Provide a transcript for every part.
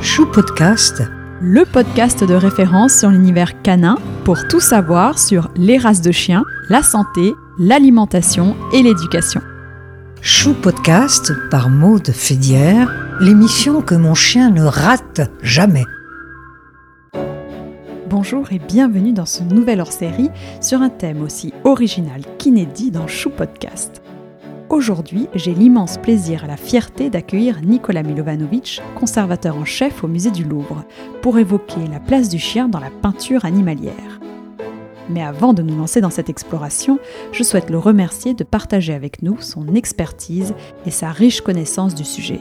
Chou Podcast, le podcast de référence sur l'univers canin pour tout savoir sur les races de chiens, la santé, l'alimentation et l'éducation. Chou Podcast par Maude Fédière, l'émission que mon chien ne rate jamais. Bonjour et bienvenue dans ce nouvel hors-série sur un thème aussi original qu'inédit dans Chou Podcast. Aujourd'hui, j'ai l'immense plaisir et la fierté d'accueillir Nicolas Milovanovic, conservateur en chef au musée du Louvre, pour évoquer la place du chien dans la peinture animalière. Mais avant de nous lancer dans cette exploration, je souhaite le remercier de partager avec nous son expertise et sa riche connaissance du sujet.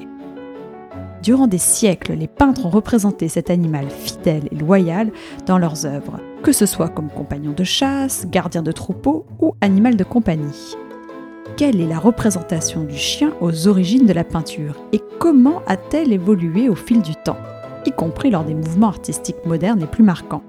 Durant des siècles, les peintres ont représenté cet animal fidèle et loyal dans leurs œuvres, que ce soit comme compagnon de chasse, gardien de troupeau ou animal de compagnie quelle est la représentation du chien aux origines de la peinture et comment a-t-elle évolué au fil du temps, y compris lors des mouvements artistiques modernes les plus marquants.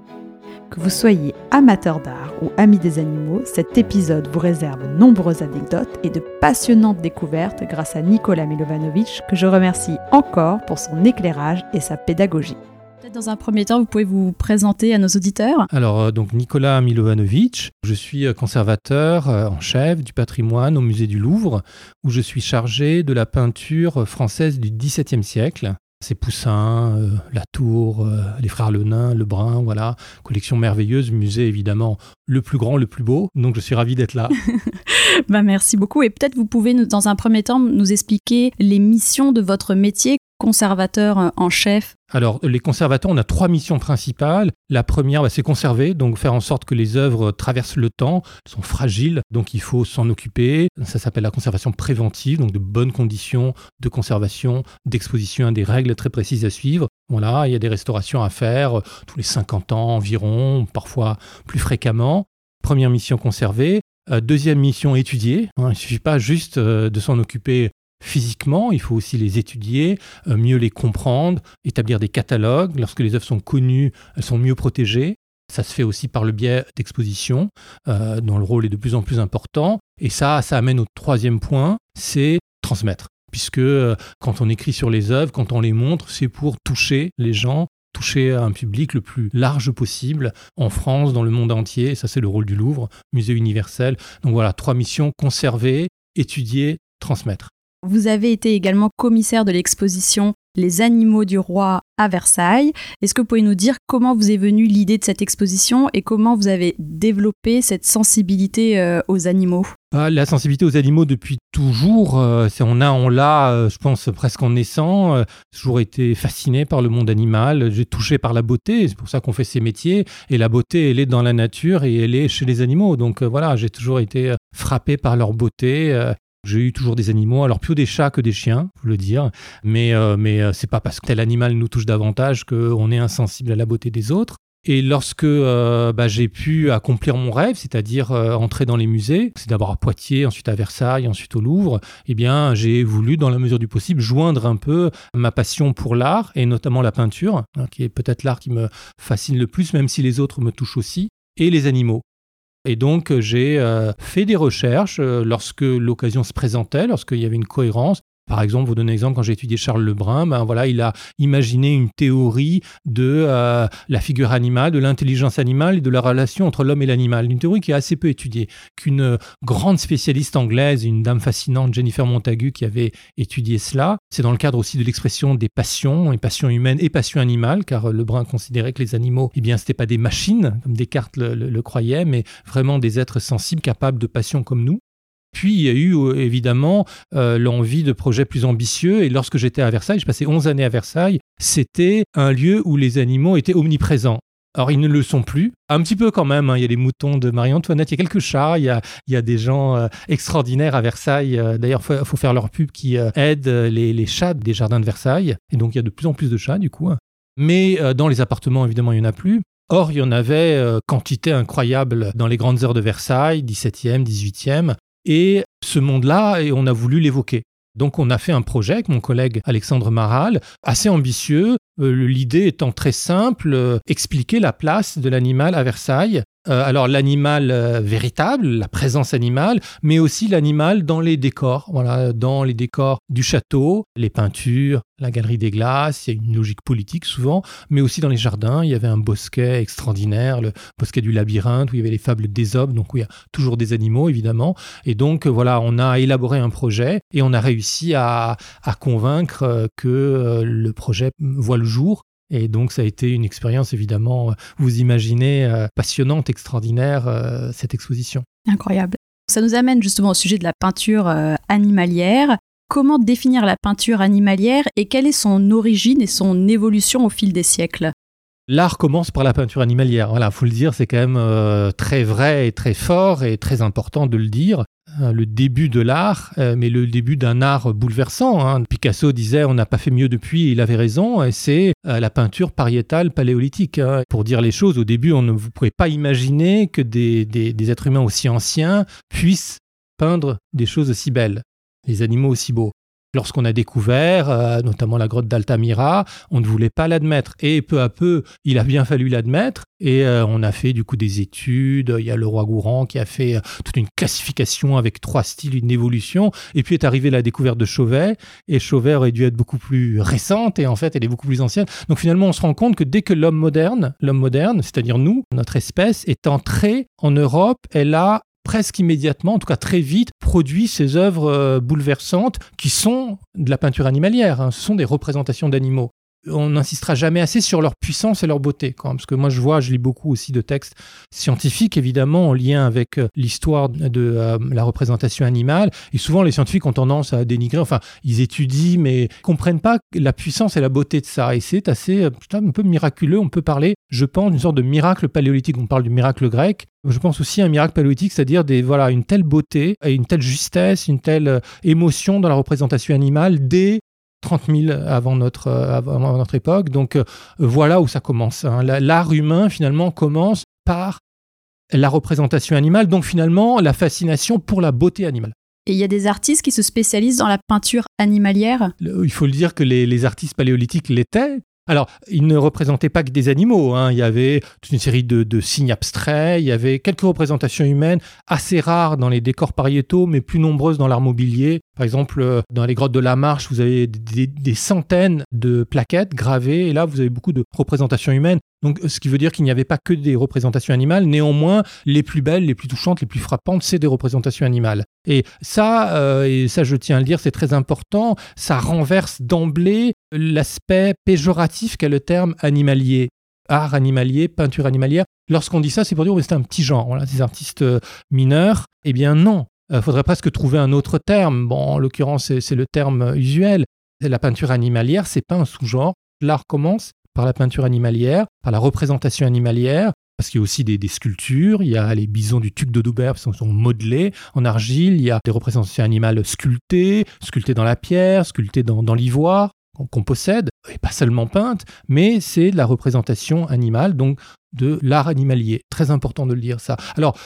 Que vous soyez amateur d'art ou ami des animaux, cet épisode vous réserve nombreuses anecdotes et de passionnantes découvertes grâce à Nicolas Milovanovic que je remercie encore pour son éclairage et sa pédagogie dans un premier temps, vous pouvez vous présenter à nos auditeurs Alors, euh, donc Nicolas Milovanovic, je suis euh, conservateur euh, en chef du patrimoine au musée du Louvre, où je suis chargé de la peinture française du XVIIe siècle. Ces poussins, la tour, les frères Le Nain, Le Brun, voilà, collection merveilleuse, musée évidemment le plus grand, le plus beau. Donc je suis ravi d'être là. bah, merci beaucoup. Et peut-être vous pouvez, dans un premier temps, nous expliquer les missions de votre métier conservateur euh, en chef Alors, les conservateurs, on a trois missions principales. La première, bah, c'est conserver, donc faire en sorte que les œuvres traversent le temps, sont fragiles, donc il faut s'en occuper. Ça s'appelle la conservation préventive, donc de bonnes conditions de conservation, d'exposition, des règles très précises à suivre. Voilà, il y a des restaurations à faire euh, tous les 50 ans environ, parfois plus fréquemment. Première mission conserver. Euh, deuxième mission étudier. Hein, il ne suffit pas juste de s'en occuper physiquement, il faut aussi les étudier, euh, mieux les comprendre, établir des catalogues. Lorsque les œuvres sont connues, elles sont mieux protégées. Ça se fait aussi par le biais d'expositions, euh, dont le rôle est de plus en plus important. Et ça, ça amène au troisième point, c'est transmettre. Puisque euh, quand on écrit sur les œuvres, quand on les montre, c'est pour toucher les gens, toucher un public le plus large possible en France, dans le monde entier. ça, c'est le rôle du Louvre, musée universel. Donc voilà, trois missions, conserver, étudier, transmettre. Vous avez été également commissaire de l'exposition Les animaux du roi à Versailles. Est-ce que vous pouvez nous dire comment vous est venue l'idée de cette exposition et comment vous avez développé cette sensibilité euh, aux animaux? Ah, La sensibilité aux animaux depuis toujours, euh, on a, on l'a, euh, je pense presque en naissant. J'ai toujours été fasciné par le monde animal. J'ai touché par la beauté. C'est pour ça qu'on fait ces métiers. Et la beauté, elle est dans la nature et elle est chez les animaux. Donc voilà, j'ai toujours été frappé par leur beauté. J'ai eu toujours des animaux, alors plus des chats que des chiens, faut le dire, mais, euh, mais euh, c'est pas parce que tel animal nous touche davantage qu'on est insensible à la beauté des autres. Et lorsque euh, bah, j'ai pu accomplir mon rêve, c'est-à-dire entrer dans les musées, c'est d'abord à Poitiers, ensuite à Versailles, ensuite au Louvre, eh bien j'ai voulu, dans la mesure du possible, joindre un peu ma passion pour l'art et notamment la peinture, hein, qui est peut-être l'art qui me fascine le plus, même si les autres me touchent aussi, et les animaux. Et donc, j'ai euh, fait des recherches euh, lorsque l'occasion se présentait, lorsqu'il y avait une cohérence. Par exemple, vous donner un exemple, quand j'ai étudié Charles Lebrun, ben voilà, il a imaginé une théorie de euh, la figure animale, de l'intelligence animale et de la relation entre l'homme et l'animal. Une théorie qui est assez peu étudiée, qu'une grande spécialiste anglaise, une dame fascinante, Jennifer Montagu, qui avait étudié cela. C'est dans le cadre aussi de l'expression des passions, les passions humaines et passions animales, car Lebrun considérait que les animaux, eh bien, c'était pas des machines, comme Descartes le, le croyait, mais vraiment des êtres sensibles, capables de passion comme nous. Puis il y a eu euh, évidemment euh, l'envie de projets plus ambitieux. Et lorsque j'étais à Versailles, je passais 11 années à Versailles, c'était un lieu où les animaux étaient omniprésents. Alors, ils ne le sont plus. Un petit peu quand même. Hein. Il y a les moutons de Marie-Antoinette, il y a quelques chats, il y a, des gens euh, extraordinaires à Versailles. D'ailleurs, il faut, faire leur pub qui aident les, les, chats des jardins de Versailles. Et donc, il y a de plus en plus de chats, du coup. Hein. Mais dans les appartements, évidemment, il n'y en a plus. Or, il y en avait quantité incroyable dans les grandes heures de Versailles, 17e, 18e. Et ce monde-là, on a voulu l'évoquer. Donc on a fait un projet avec mon collègue Alexandre Maral, assez ambitieux, euh, l'idée étant très simple, euh, expliquer la place de l'animal à Versailles Euh, alors l'animal euh, véritable, la présence animale, mais aussi l'animal dans les décors, voilà, dans les décors du château, les peintures, la galerie des glaces, il y a une logique politique souvent, mais aussi dans les jardins, il y avait un bosquet extraordinaire, le bosquet du labyrinthe, où il y avait les fables d'Ésope, donc où il y a toujours des animaux évidemment. Et donc voilà, on a élaboré un projet et on a réussi à, à convaincre euh, que le projet voit le jour et donc ça a été une expérience évidemment, vous imaginez, euh, passionnante, extraordinaire, euh, cette exposition. Incroyable. Ça nous amène justement au sujet de la peinture euh, animalière. Comment définir la peinture animalière et quelle est son origine et son évolution au fil des siècles? L'art commence par la peinture animalière. Voilà, faut le dire, c'est quand même très vrai et très fort et très important de le dire. Hein, le début de l'art, euh, mais le début d'un art bouleversant. Hein. Picasso disait on n'a pas fait mieux depuis, et il avait raison, c'est euh, la peinture pariétale paléolithique. Hein. Pour dire les choses, au début, on ne vous pouvez pas imaginer que des, des êtres humains aussi anciens puissent peindre des choses aussi belles, des animaux aussi beaux. Lorsqu'on a découvert, euh, notamment la grotte d'Altamira, on ne voulait pas l'admettre. Et peu à peu, il a bien fallu l'admettre. Et euh, on a fait du coup des études. Il y a le roi Gourand qui a fait euh, toute une classification avec trois styles, une évolution. Et puis est arrivée la découverte de Chauvet. Et Chauvet aurait dû être beaucoup plus récente. Et en fait, elle est beaucoup plus ancienne. Donc finalement, on se rend compte que dès que l'homme moderne, l'homme moderne, c'est-à-dire nous, notre espèce, est entré en Europe, elle a presque immédiatement, en tout cas très vite, produit ces œuvres euh, bouleversantes qui sont de la peinture animalière. Hein. Ce sont des représentations d'animaux on n'insistera jamais assez sur leur puissance et leur beauté. Parce que moi, je vois, je lis beaucoup aussi de textes scientifiques, évidemment, en lien avec euh, l'histoire de euh, la représentation animale. Et souvent, les scientifiques ont tendance à dénigrer, enfin, ils étudient, mais comprennent pas la puissance et la beauté de ça. Et c'est assez, euh, un peu miraculeux. On peut parler, je pense, d'une sorte de miracle paléolithique. On parle du miracle grec. Je pense aussi à un miracle paléolithique, c'est-à-dire des, voilà, une telle beauté et une telle justesse, une telle émotion dans la représentation animale dès 30 000 avant notre, euh, avant notre époque. Donc euh, voilà où ça commence. Hein. L'art humain, finalement, commence par la représentation animale, donc finalement la fascination pour la beauté animale. Et il y a des artistes qui se spécialisent dans la peinture animalière? Il faut le dire que les, les artistes paléolithiques l'étaient, alors, il ne représentait pas que des animaux. Hein. Il y avait toute une série de, signes abstraits. Il y avait quelques représentations humaines assez rares dans les décors pariétaux, mais plus nombreuses dans l'art mobilier. Par exemple, euh, dans les grottes de la Marche, vous avez des, centaines de plaquettes gravées. Et là, vous avez beaucoup de représentations humaines. Donc, ce qui veut dire qu'il n'y avait pas que des représentations animales. Néanmoins, les plus belles, les plus touchantes, les plus frappantes, c'est des représentations animales. Et ça, euh, et ça, je tiens à le dire, c'est très important. Ça renverse d'emblée l'aspect péjoratif qu'est le terme animalier. Art animalier, peinture animalière. Lorsqu'on dit ça, c'est pour dire que c'est un petit genre, voilà, des artistes euh, mineurs. Eh bien non, il euh, faudrait presque trouver un autre terme. Bon, en l'occurrence, c'est le terme usuel. La peinture animalière, c'est pas un sous-genre. L'art commence par la peinture animalière, par la représentation animalière, parce qu'il y a aussi des, sculptures, il y a les bisons du Tuc de Doubert qui sont, modelés en argile, il y a des représentations animales sculptées, sculptées dans la pierre, sculptées dans, l'ivoire qu'on possède, et pas seulement peintes, mais c'est de la représentation animale, donc de l'art animalier. Très important de le dire ça. Alors,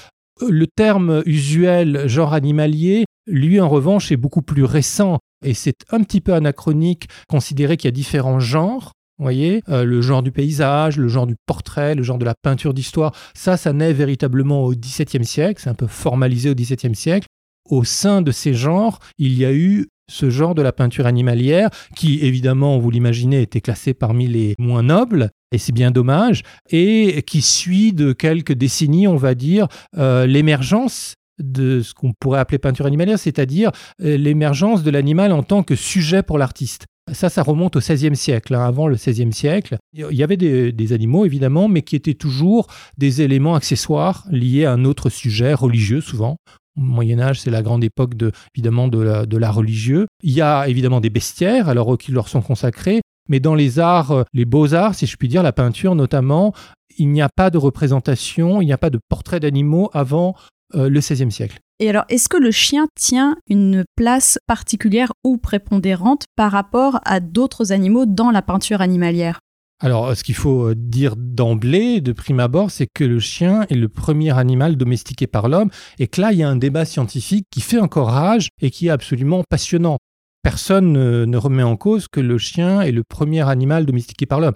le terme usuel genre animalier, lui en revanche, est beaucoup plus récent et c'est un petit peu anachronique, considérer qu'il y a différents genres voyez, euh, le genre du paysage, le genre du portrait, le genre de la peinture d'histoire, ça, ça naît véritablement au XVIIe siècle, c'est un peu formalisé au XVIIe siècle. Au sein de ces genres, il y a eu ce genre de la peinture animalière, qui évidemment, vous l'imaginez, était classé parmi les moins nobles, et c'est bien dommage, et qui suit de quelques décennies, on va dire, euh, l'émergence de ce qu'on pourrait appeler peinture animalière, c'est-à-dire euh, l'émergence de l'animal en tant que sujet pour l'artiste. Ça, ça remonte au XVIe siècle. Hein. Avant le XVIe siècle, il y avait des, animaux, évidemment, mais qui étaient toujours des éléments accessoires liés à un autre sujet religieux, souvent. Au Moyen Âge, c'est la grande époque de, évidemment de l'art religieux. Il y a évidemment des bestiaires, alors qui leur sont consacrés, mais dans les arts, euh, les beaux-arts, si je puis dire, la peinture notamment, il n'y a pas de représentation, il n'y a pas de portrait d'animaux avant euh, le XVIe siècle. Et alors, est-ce que le chien tient une place particulière ou prépondérante par rapport à d'autres animaux dans la peinture animalière? Alors, ce qu'il faut euh, dire d'emblée, de prime abord, c'est que le chien est le premier animal domestiqué par l'homme et que là, il y a un débat scientifique qui fait encore rage et qui est absolument passionnant. Personne ne, remet en cause que le chien est le premier animal domestiqué par l'homme.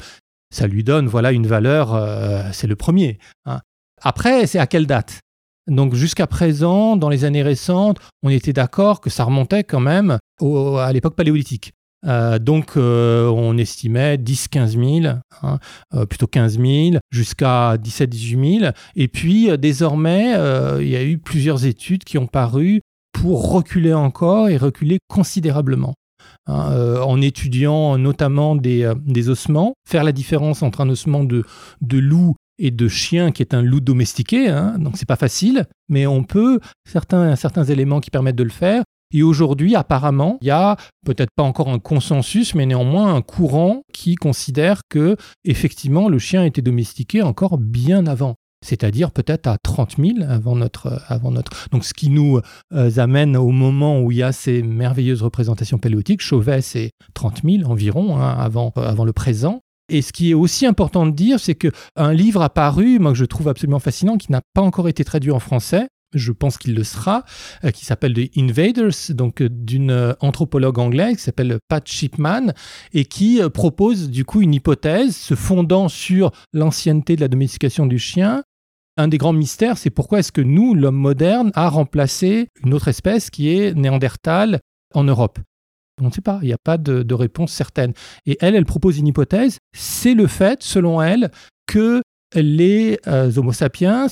Ça lui donne voilà une valeur, euh, c'est le premier. Hein. Après, c'est à quelle date? Donc jusqu'à présent, dans les années récentes, on était d'accord que ça remontait quand même à l'époque paléolithique. Euh, donc euh, on estimait 10-15 000, hein, euh, plutôt 15 000, jusqu'à 17-18 000. Et puis désormais, il y a eu plusieurs études qui ont paru pour reculer encore et reculer considérablement. Hein, en étudiant notamment des, ossements, faire la différence entre un ossement de, de loup et de chien qui est un loup domestiqué, hein, donc c'est pas facile, mais on peut, certains, certains éléments qui permettent de le faire. Et aujourd'hui, apparemment, il y a peut-être pas encore un consensus, mais néanmoins un courant qui considère que, effectivement, le chien était domestiqué encore bien avant c'est-à-dire peut-être à 30 000 avant notre, avant notre. Donc, ce qui nous euh, amène au moment où il y a ces merveilleuses représentations paléotiques. Chauvet, c'est 30 000 environ hein, avant, euh, avant le présent. Et ce qui est aussi important de dire, c'est qu'un livre apparu, moi que je trouve absolument fascinant, qui n'a pas encore été traduit en français, je pense qu'il le sera, euh, qui s'appelle The Invaders, donc euh, d'une euh, anthropologue anglaise qui s'appelle Pat Shipman, et qui propose du coup une hypothèse se fondant sur l'ancienneté de la domestication du chien. Un des grands mystères, c'est pourquoi est-ce que nous, l'homme moderne, a remplacé une autre espèce qui est Néandertal en Europe. On ne sait pas, il n'y a pas de, réponse certaine. Et elle, elle propose une hypothèse, c'est le fait, selon elle, que les euh, Homo sapiens,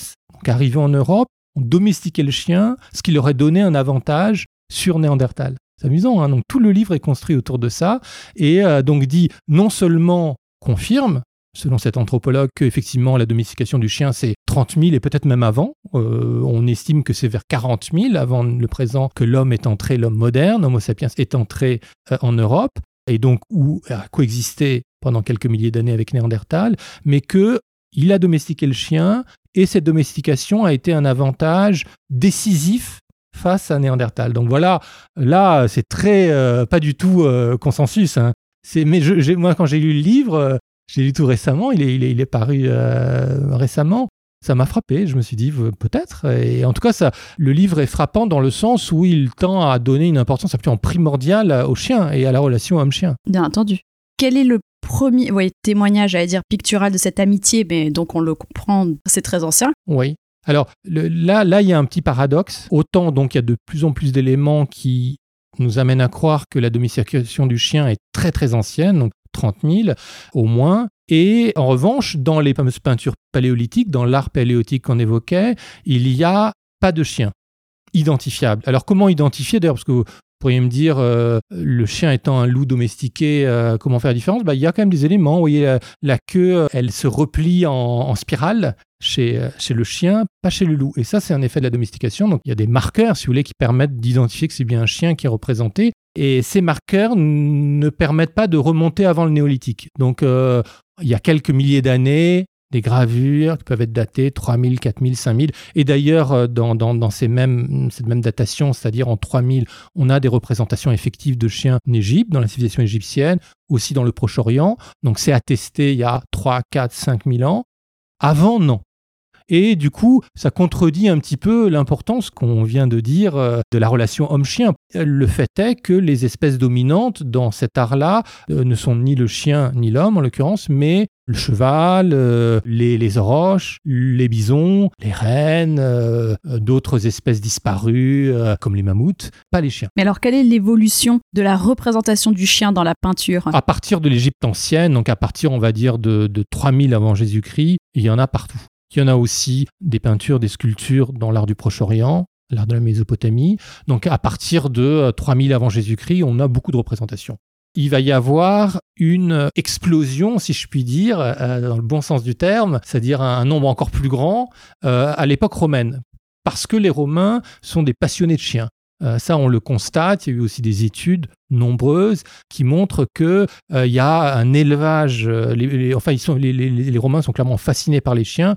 arrivés en Europe, ont domestiqué le chien, ce qui leur a donné un avantage sur Néandertal. C'est amusant, hein donc tout le livre est construit autour de ça, et euh, donc dit non seulement confirme selon cet anthropologue, qu'effectivement la domestication du chien, c'est 30 000 et peut-être même avant. Euh, on estime que c'est vers 40 000 avant le présent que l'homme est entré, l'homme moderne, Homo sapiens est entré euh, en Europe, et donc où a coexisté pendant quelques milliers d'années avec Néandertal, mais que il a domestiqué le chien et cette domestication a été un avantage décisif face à Néandertal. Donc voilà, là c'est très euh, pas du tout consensus. Hein. Mais moi quand j'ai lu le livre, j'ai lu tout récemment, il est, il est, paru euh, récemment. Ça m'a frappé, je me suis dit peut-être. Et en tout cas, ça, le livre est frappant dans le sens où il tend à donner une importance absolument primordiale au chien et à la relation homme-chien. Bien entendu. Quel est le premier témoignage, à dire pictural de cette amitié, mais donc on le comprend, c'est très ancien. Oui. Alors là, là, il y a un petit paradoxe. Autant donc il y a de plus en plus d'éléments qui nous amènent à croire que la domestication du chien est très très ancienne. Donc 30 000 au moins. Et en revanche, dans les fameuses peintures paléolithiques, dans l'art paléolithique qu'on évoquait, il n'y a pas de chien identifiable. Alors comment identifier d'ailleurs Parce que vous pourriez me dire, euh, le chien étant un loup domestiqué, euh, comment faire la différence? Bah, Il y a quand même des éléments. Vous voyez, la, queue, elle se replie en, spirale chez, chez le chien, pas chez le loup. Et ça, c'est un effet de la domestication. Donc il y a des marqueurs, si vous voulez, qui permettent d'identifier que c'est bien un chien qui est représenté. Et ces marqueurs ne permettent pas de remonter avant le néolithique. Donc, euh, il y a quelques milliers d'années, des gravures qui peuvent être datées 3000, 4000, 5000. Et d'ailleurs, euh, dans, ces mêmes, cette même datation, c'est-à-dire en 3000, on a des représentations effectives de chiens en Égypte, dans la civilisation égyptienne, aussi dans le Proche-Orient. Donc, c'est attesté il y a 3, 4, 5000 ans. Avant, non. Et du coup, ça contredit un petit peu l'importance qu'on vient de dire euh, de la relation homme-chien. Le fait est que les espèces dominantes dans cet art-là euh, ne sont ni le chien ni l'homme en l'occurrence, mais le cheval, euh, les, les oroches, les bisons, les rennes, d'autres espèces disparues comme les mammouths, pas les chiens. Mais alors quelle est l'évolution de la représentation du chien dans la peinture? À partir de l'Égypte ancienne, donc à partir on va dire de, de 3000 avant Jésus-Christ, il y en a partout. Il y en a aussi des peintures, des sculptures dans l'art du Proche-Orient, l'art de la Mésopotamie. Donc à partir de 3000 euh, avant Jésus-Christ, on a beaucoup de représentations. Il va y avoir une explosion, si je puis dire, euh, dans le bon sens du terme, c'est-à-dire un nombre encore plus grand, euh, à l'époque romaine. Parce que les Romains sont des passionnés de chiens. Euh, ça, on le constate. Il y a eu aussi des études nombreuses qui montrent qu'il euh, y a un élevage. Euh, les, enfin, les, Romains sont clairement fascinés par les chiens.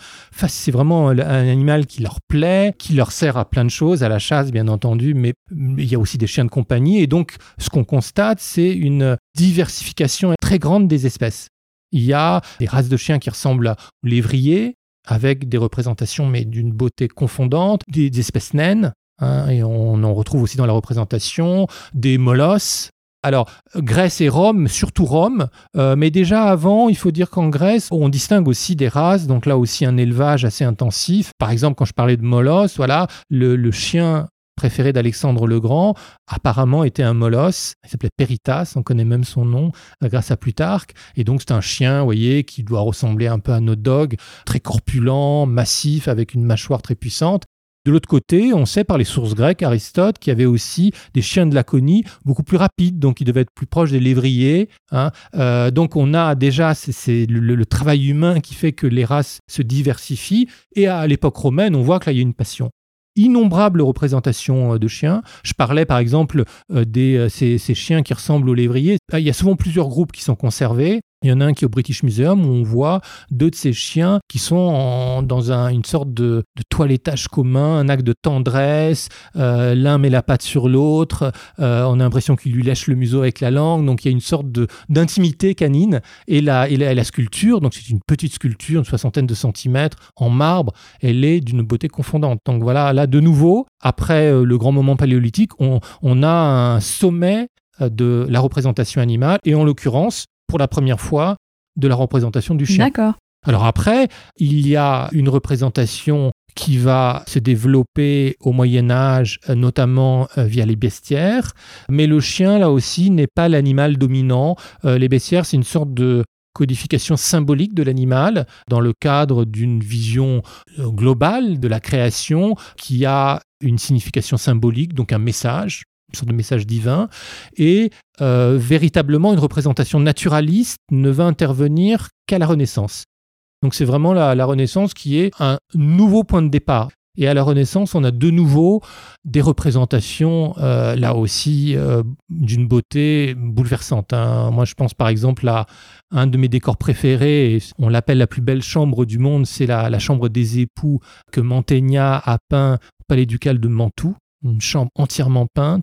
c'est vraiment un animal qui leur plaît, qui leur sert à plein de choses, à la chasse, bien entendu, mais il y a aussi des chiens de compagnie. Et donc, ce qu'on constate, c'est une diversification très grande des espèces. Il y a des races de chiens qui ressemblent aux lévriers, avec des représentations, mais d'une beauté confondante, des espèces naines, Hein, et on en retrouve aussi dans la représentation des molosses. Alors, Grèce et Rome, surtout Rome, euh, mais déjà avant, il faut dire qu'en Grèce, on distingue aussi des races, donc là aussi un élevage assez intensif. Par exemple, quand je parlais de Molos, voilà, le, chien préféré d'Alexandre le Grand, apparemment était un molosse, il s'appelait Peritas, on connaît même son nom euh, grâce à Plutarque, et donc c'est un chien, vous voyez, qui doit ressembler un peu à nos dogs, très corpulent, massif, avec une mâchoire très puissante, de l'autre côté, on sait par les sources grecques, Aristote, qu'il y avait aussi des chiens de Laconie beaucoup plus rapides, donc ils devaient être plus proches des lévriers. Hein. Euh, donc on a déjà c'est le, travail humain qui fait que les races se diversifient. Et à l'époque romaine, on voit que là, il y a une passion innombrables représentations euh, de chiens. Je parlais par exemple euh, de ces, ces, chiens qui ressemblent aux lévriers. Il y a souvent plusieurs groupes qui sont conservés. Il y en a un qui est au British Museum où on voit deux de ces chiens qui sont dans une sorte de, toilettage commun, un acte de tendresse. Euh, l'un met la patte sur l'autre. Euh, on a l'impression qu'il lui lèche le museau avec la langue. Donc il y a une sorte d'intimité canine. Et la, et la, sculpture, donc c'est une petite sculpture, une soixantaine de centimètres en marbre, elle est d'une beauté confondante. Donc voilà, là de nouveau, après euh, le grand moment paléolithique, on a un sommet de la représentation animale, et en l'occurrence, pour la première fois de la représentation du chien. D'accord. Alors après, il y a une représentation qui va se développer au Moyen Âge, euh, notamment euh, via les bestiaires. Mais le chien, là aussi, n'est pas l'animal dominant. Euh, les bestiaires, c'est une sorte de codification symbolique de l'animal dans le cadre d'une vision globale de la création qui a une signification symbolique, donc un message sorte de message divin, et euh, véritablement une représentation naturaliste ne va intervenir qu'à la Renaissance. Donc c'est vraiment la, Renaissance qui est un nouveau point de départ. Et à la Renaissance, on a de nouveau des représentations, euh, là aussi, euh, d'une beauté bouleversante. Hein. Moi, je pense par exemple à un de mes décors préférés, on l'appelle la plus belle chambre du monde, c'est la, la, chambre des époux que Mantegna a peint au Palais ducal de Mantoue, une chambre entièrement peinte,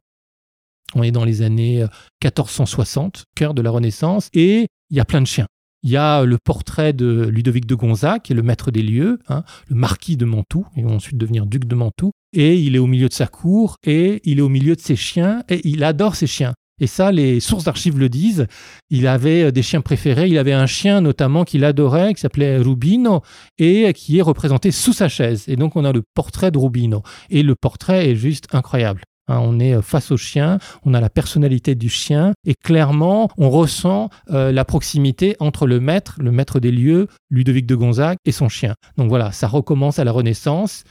on est dans les années 1460, euh, cœur de la Renaissance, et il y a plein de chiens. Il y a le portrait de Ludovic de Gonzague, qui est le maître des lieux, hein, le marquis de Mantoue, et ensuite devenir duc de Mantoue. Et il est au milieu de sa cour, et il est au milieu de ses chiens, et il adore ses chiens. Et ça, les sources d'archives le disent. Il avait euh, des chiens préférés. Il avait un chien notamment qu'il adorait, qui s'appelait Rubino, et qui est représenté sous sa chaise. Et donc, on a le portrait de Rubino. Et le portrait est juste incroyable. Hein, on est euh, face au chien, on a la personnalité du chien et clairement on ressent euh, la proximité entre le maître, le maître des lieux, Ludovic de Gonzague et son chien. Donc voilà, ça recommence à la Renaissance.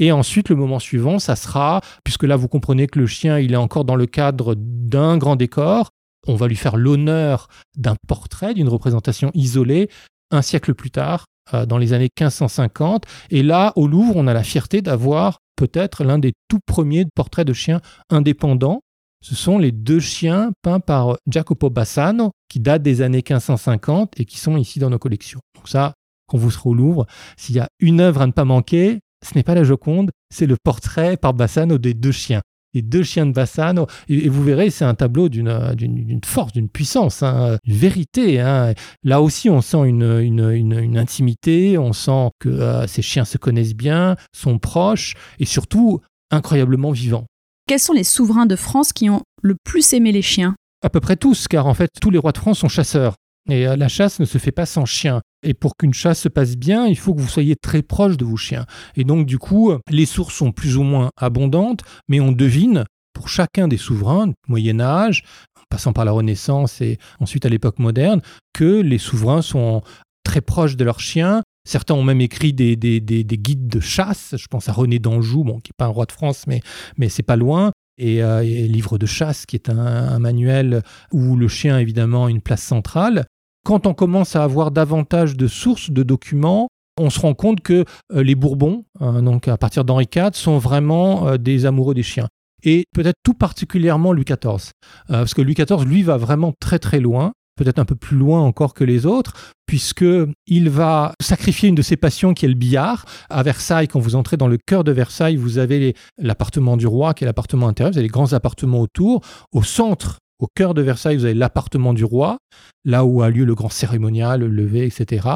Et ensuite, le moment suivant, ça sera, puisque là vous comprenez que le chien, il est encore dans le cadre d'un grand décor, on va lui faire l'honneur d'un portrait, d'une représentation isolée, un siècle plus tard, euh, dans les années 1550. Et là, au Louvre, on a la fierté d'avoir peut-être l'un des tout premiers portraits de chiens indépendants. Ce sont les deux chiens peints par Jacopo Bassano, qui datent des années 1550 et qui sont ici dans nos collections. Donc ça, quand vous serez au Louvre, s'il y a une œuvre à ne pas manquer, ce n'est pas la Joconde, c'est le portrait par Bassano des deux chiens les deux chiens de Bassano. Et, vous verrez, c'est un tableau d'une force, d'une puissance, hein, une vérité. Hein. Là aussi, on sent une, intimité, on sent que euh, ces chiens se connaissent bien, sont proches et surtout incroyablement vivants. Quels sont les souverains de France qui ont le plus aimé les chiens? À peu près tous, car en fait, tous les rois de France sont chasseurs. Et euh, la chasse ne se fait pas sans chien. Et pour qu'une chasse se passe bien, il faut que vous soyez très proche de vos chiens. Et donc, du coup, les sources sont plus ou moins abondantes, mais on devine, pour chacun des souverains, Moyen Âge, en passant par la Renaissance et ensuite à l'époque moderne, que les souverains sont très proches de leurs chiens. Certains ont même écrit des, guides de chasse. Je pense à René d'Anjou, bon, qui n'est pas un roi de France, mais, mais c'est pas loin. Et, euh, Livre de chasse, qui est un, un, manuel où le chien, évidemment, a une place centrale. Quand on commence à avoir davantage de sources de documents, on se rend compte que euh, les Bourbons, hein, donc à partir d'Henri IV, sont vraiment euh, des amoureux des chiens. Et peut-être tout particulièrement Louis XIV. Euh, parce que Louis XIV, lui, va vraiment très très loin, peut-être un peu plus loin encore que les autres, puisqu'il va sacrifier une de ses passions qui est le billard. À Versailles, quand vous entrez dans le cœur de Versailles, vous avez l'appartement du roi qui est l'appartement intérieur, vous avez les grands appartements autour. Au centre au cœur de Versailles, vous avez l'appartement du roi, là où a lieu le grand cérémonial, le lever, etc.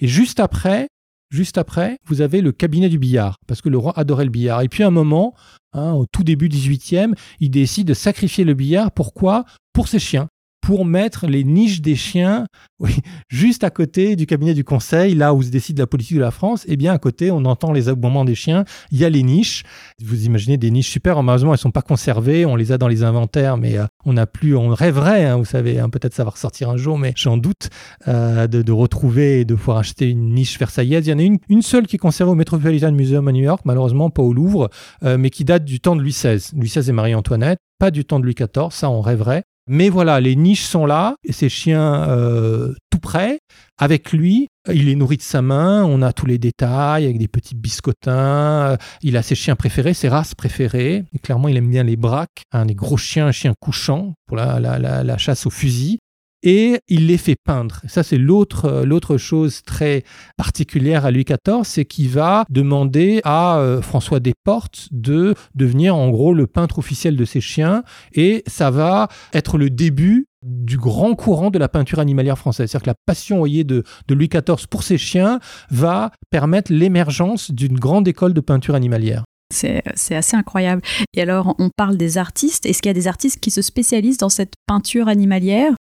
Et juste après, juste après, vous avez le cabinet du billard, parce que le roi adorait le billard. Et puis un moment, hein, au tout début 18e, il décide de sacrifier le billard. Pourquoi? Pour ses chiens pour mettre les niches des chiens oui, juste à côté du cabinet du conseil, là où se décide la politique de la France. Eh bien à côté, on entend les aboiements des chiens. Il y a les niches. Vous imaginez des niches super. Malheureusement, elles sont pas conservées. On les a dans les inventaires, mais euh, on n'a plus. On rêverait, hein, vous savez, hein, peut-être ça va ressortir un jour, mais j'en doute euh, de, retrouver et de pouvoir acheter une niche versaillaise. Il y en a une, une seule qui est conservée au Metropolitan Museum à New York, malheureusement pas au Louvre, euh, mais qui date du temps de Louis XVI. Louis XVI et Marie-Antoinette pas du temps de Louis XIV, ça on rêverait. Mais voilà, les niches sont là, et ces chiens euh, tout près, avec lui, il est nourri de sa main, on a tous les détails avec des petits biscotins, il a ses chiens préférés, ses races préférées, clairement il aime bien les braques, un des gros chiens, un chien couchant pour la, la chasse au fusil, et il les fait peindre. Ça, c'est l'autre, l'autre chose très particulière à Louis XIV, c'est qu'il va demander à euh, François Desportes de devenir en gros le peintre officiel de ses chiens, et ça va être le début du grand courant de la peinture animalière française. C'est-à-dire que la passion voyez, de, de Louis XIV pour ses chiens va permettre l'émergence d'une grande école de peinture animalière. C'est assez incroyable. Et alors, on parle des artistes. Est-ce qu'il y a des artistes qui se spécialisent dans cette peinture animalière?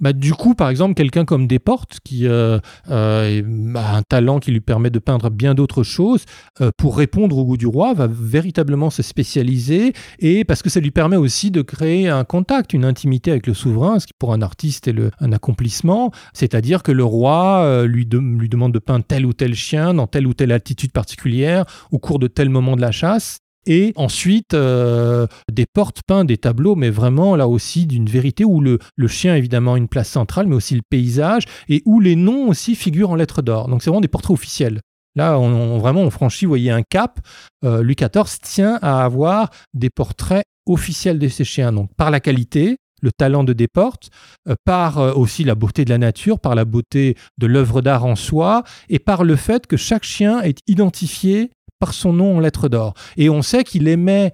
Bah, du coup, par exemple, quelqu'un comme Desportes, qui euh, euh, a un talent qui lui permet de peindre bien d'autres choses, euh, pour répondre au goût du roi, va véritablement se spécialiser, et parce que ça lui permet aussi de créer un contact, une intimité avec le souverain, ce qui pour un artiste est un accomplissement, c'est-à-dire que le roi lui, demande de peindre tel ou tel chien dans telle ou telle altitude particulière, au cours de tel moment de la chasse, et ensuite, euh, des portes peints, des tableaux, mais vraiment là aussi d'une vérité où le, chien évidemment une place centrale, mais aussi le paysage, et où les noms aussi figurent en lettres d'or. Donc c'est vraiment des portraits officiels. Là, on, vraiment, on franchit, vous voyez, un cap. Euh, Louis XIV tient à avoir des portraits officiels de ses chiens, donc par la qualité, le talent de Desportes, euh, par aussi la beauté de la nature, par la beauté de l'œuvre d'art en soi, et par le fait que chaque chien est identifié par son nom en lettres d'or. Et on sait qu'il aimait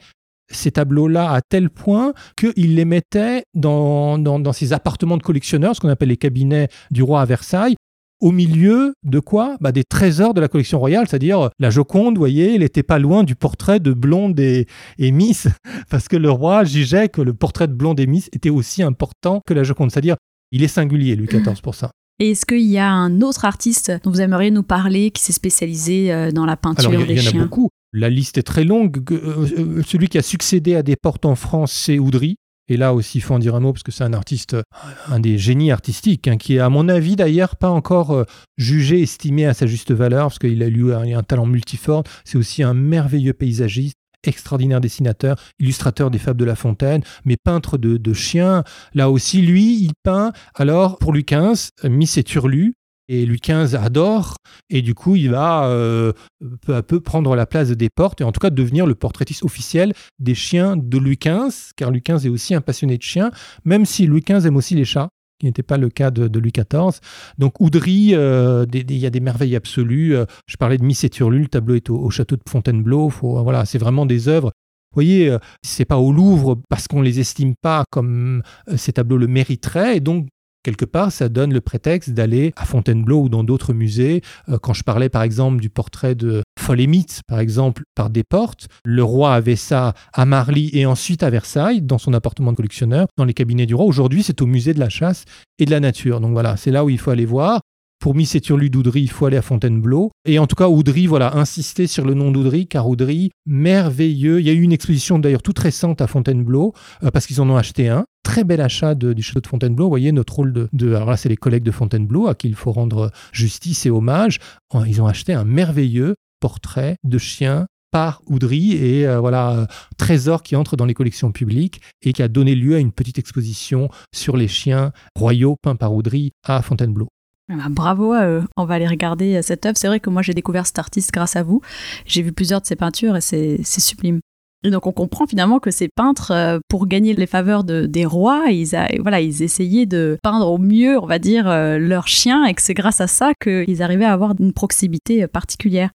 ces tableaux-là à tel point qu'il les mettait dans, dans, ses appartements de collectionneurs, ce qu'on appelle les cabinets du roi à Versailles, au milieu de quoi? Bah, Des trésors de la collection royale, c'est-à-dire la Joconde, vous voyez, il n'était pas loin du portrait de Blonde et, et, Miss, parce que le roi jugeait que le portrait de Blonde et Miss était aussi important que la Joconde, c'est-à-dire il est singulier, Louis XIV, pour ça. Et est-ce qu'il y a un autre artiste dont vous aimeriez nous parler qui s'est spécialisé euh, dans la peinture Alors, des chiens Il y en a beaucoup. La liste est très longue. Euh, euh, celui qui a succédé à Desportes en France, c'est Oudry. Et là aussi, il faut en dire un mot parce que c'est un artiste, un des génies artistiques, hein, qui est, à mon avis d'ailleurs, pas encore jugé, estimé à sa juste valeur, parce qu'il a eu un, un talent multiforme. C'est aussi un merveilleux paysagiste extraordinaire dessinateur, illustrateur des Fables de La Fontaine, mais peintre de, chiens. Là aussi, lui, il peint. Alors, pour Louis XV, Miss et Turlu, et Louis XV adore, et du coup, il va euh, peu à peu prendre la place des portes, et en tout cas devenir le portraitiste officiel des chiens de Louis XV, car Louis XV est aussi un passionné de chiens, même si Louis XV aime aussi les chats qui n'était pas le cas de, Louis XIV. Donc Oudry, euh, il y a des merveilles absolues. Euh, je parlais de Miss le tableau est au, château de Fontainebleau. voilà, c'est vraiment des œuvres. Vous voyez, euh, c'est pas au Louvre parce qu'on les estime pas comme ces tableaux le mériteraient. Et donc quelque part, ça donne le prétexte d'aller à Fontainebleau ou dans d'autres musées. Euh, quand je parlais par exemple du portrait de Folémite, par exemple, par Desportes, le roi avait ça à Marly et ensuite à Versailles, dans son appartement de collectionneur, dans les cabinets du roi. Aujourd'hui, c'est au musée de la chasse et de la nature. Donc voilà, c'est là où il faut aller voir. Pour Misséturlu d'Oudry, il faut aller à Fontainebleau. Et en tout cas, Oudry, voilà, insister sur le nom d'Oudry, car Oudry, merveilleux. Il y a eu une exposition d'ailleurs toute récente à Fontainebleau, euh, parce qu'ils en ont acheté un. Très bel achat du château de Fontainebleau. Vous voyez, notre rôle de. de alors là, c'est les collègues de Fontainebleau à qui il faut rendre justice et hommage. Ils ont acheté un merveilleux portrait de chien par Oudry et euh, voilà trésor qui entre dans les collections publiques et qui a donné lieu à une petite exposition sur les chiens royaux peints par Oudry à Fontainebleau. Ah bravo à eux. On va aller regarder euh, cette œuvre. C'est vrai que moi j'ai découvert cet artiste grâce à vous. J'ai vu plusieurs de ses peintures et c'est sublime. Et donc on comprend finalement que ces peintres, euh, pour gagner les faveurs des rois, ils, voilà, ils essayaient de peindre au mieux, on va dire, euh, leurs chiens et que c'est grâce à ça qu'ils arrivaient à avoir une proximité particulière.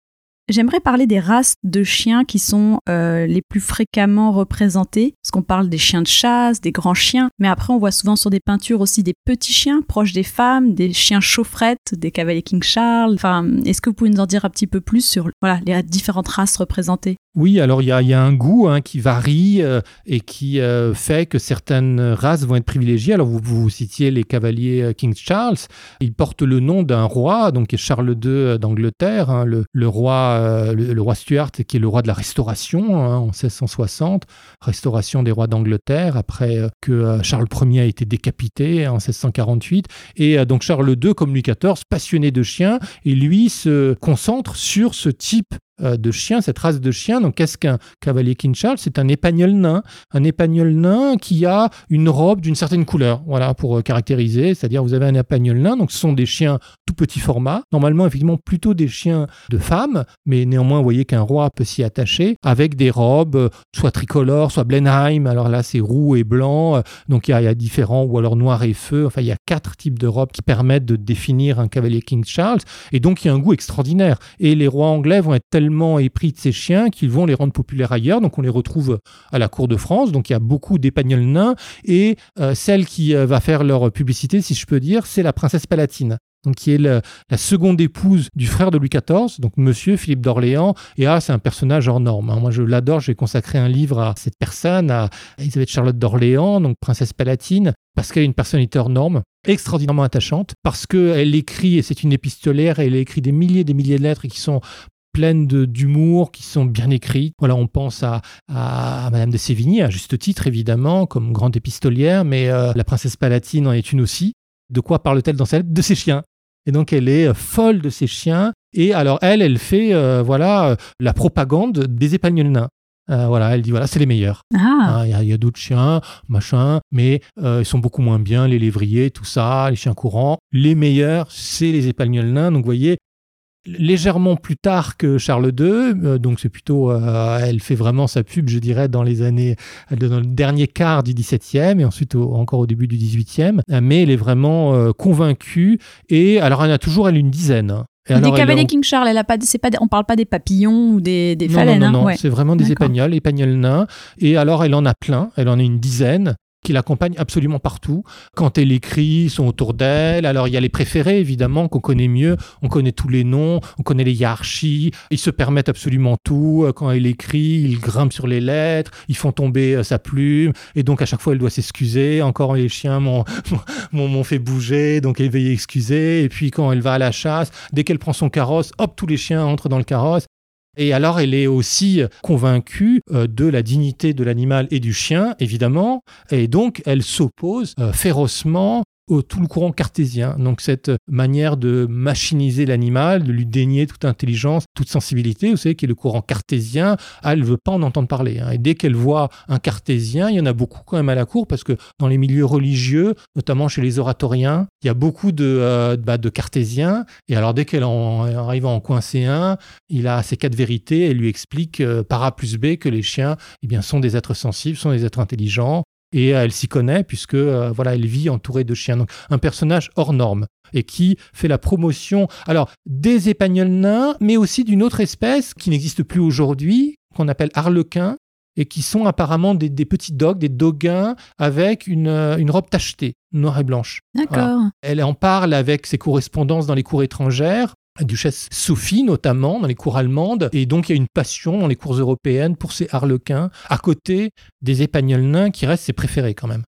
J'aimerais parler des races de chiens qui sont euh, les plus fréquemment représentées, parce qu'on parle des chiens de chasse, des grands chiens, mais après on voit souvent sur des peintures aussi des petits chiens proches des femmes, des chiens chaufferettes, des cavaliers King Charles. Enfin, est-ce que vous pouvez nous en dire un petit peu plus sur voilà, les différentes races représentées? Oui, alors il y a, un goût hein, qui varie euh, et qui euh, fait que certaines races vont être privilégiées. Alors vous, vous citiez les cavaliers King Charles, ils portent le nom d'un roi, donc Charles II d'Angleterre, hein, le, roi, le, roi Stuart, qui est le roi de la Restauration hein, en 1660, restauration des rois d'Angleterre après que Charles Ier a été décapité en 1648. Et donc Charles II, comme Louis XIV, passionné de chiens, et lui se concentre sur ce type euh, de chien, cette race de chien. Donc, qu'est-ce qu'un cavalier King Charles? C'est un épagnol nain. Un épagnol nain qui a une robe d'une certaine couleur, voilà, pour euh, caractériser. C'est-à-dire, vous avez un épagnol nain, donc ce sont des chiens tout petit format. Normalement, effectivement, plutôt des chiens de femmes, mais néanmoins, vous voyez qu'un roi peut s'y attacher avec des robes, euh, soit tricolores, soit Blenheim. Alors là, c'est roux et blanc. Donc, il y, a, différents, ou alors noir et feu. Enfin, il y a quatre types de robes qui permettent de définir un cavalier King Charles. Et donc, il y a un goût extraordinaire. Et les rois anglais vont être tellement épris de ces chiens qu'ils vont les rendre populaires ailleurs. Donc on les retrouve à la cour de France. Donc il y a beaucoup d'épagnols nains. Et euh, celle qui euh, va faire leur publicité, si je peux dire, c'est la princesse Palatine. Donc, qui est la seconde épouse du frère de Louis XIV, donc Monsieur Philippe d'Orléans. Et ah, c'est un personnage hors norme. Hein. Moi, je l'adore. J'ai consacré un livre à cette personne, à Elisabeth Charlotte d'Orléans, donc princesse Palatine, parce qu'elle est une personnalité hors norme, extraordinairement attachante, parce qu'elle écrit, et c'est une épistolaire, elle écrit des milliers et des milliers de lettres qui sont pleines d'humour, qui sont bien écrites. Voilà, on pense à, à, Madame de Sévigny, à juste titre évidemment, comme grande épistolière, mais euh, la princesse Palatine en est une aussi. De quoi parle-t-elle dans lettre De ses chiens? Et donc elle est euh, folle de ses chiens. Et alors elle, elle fait euh, voilà la propagande des épagnols nains. voilà, elle dit voilà, c'est les meilleurs. Ah. Hein, il y a, d'autres chiens, machin, mais ils sont beaucoup moins bien, les lévriers, tout ça, les chiens courants. Les meilleurs, c'est les épagnols nains. Donc vous voyez, légèrement plus tard que Charles II, euh, donc c'est plutôt, euh, elle fait vraiment sa pub, je dirais, dans les années, dans le dernier quart du XVIIe et ensuite encore au début du XVIIIe, mais elle est vraiment euh, convaincue et alors elle a toujours elle une dizaine. Hein. des cavaliers King Charles, elle a pas, c'est pas, on parle pas des papillons ou des, des non, Non, non, hein. c'est vraiment des épagnols, épagnols nains. Et alors, elle en a plein, elle en a une dizaine qui l'accompagne absolument partout. Quand elle écrit, ils sont autour d'elle. Alors il y a les préférés, évidemment, qu'on connaît mieux. On connaît tous les noms, on connaît les hiérarchies. Ils se permettent absolument tout. Quand elle écrit, ils grimpent sur les lettres, ils font tomber euh, sa plume. Et donc à chaque fois, elle doit s'excuser. Encore les chiens m'ont fait bouger, donc elle veut excuser. Et puis quand elle va à la chasse, dès qu'elle prend son carrosse, hop, tous les chiens entrent dans le carrosse. Et alors, elle est aussi convaincue euh, de la dignité de l'animal et du chien, évidemment, et donc elle s'oppose euh, férocement tout le courant cartésien. Donc cette manière de machiniser l'animal, de lui dénier toute intelligence, toute sensibilité, vous savez, qui est le courant cartésien, elle ne veut pas en entendre parler. Hein. Et dès qu'elle voit un cartésien, il y en a beaucoup quand même à la cour, parce que dans les milieux religieux, notamment chez les oratoriens, il y a beaucoup de, euh, bah, de cartésiens. Et alors dès qu'elle arrive à en coincer un, il a ses quatre vérités et lui explique euh, par A plus B que les chiens eh bien, sont des êtres sensibles, sont des êtres intelligents, et euh, elle s'y connaît puisque euh, voilà, elle vit entourée de chiens. Donc un personnage hors norme et qui fait la promotion alors des épagnols nains, mais aussi d'une autre espèce qui n'existe plus aujourd'hui, qu'on appelle harlequin, et qui sont apparemment des, petits dogs, des doguins avec une, euh, une robe tachetée, noire et blanche. D'accord. Elle en parle avec ses correspondances dans les cours étrangères duchesse Sophie notamment dans les cours allemandes et donc il y a une passion dans les cours européennes pour ces harlequins à côté des épagnols nains qui restent ses préférés quand même.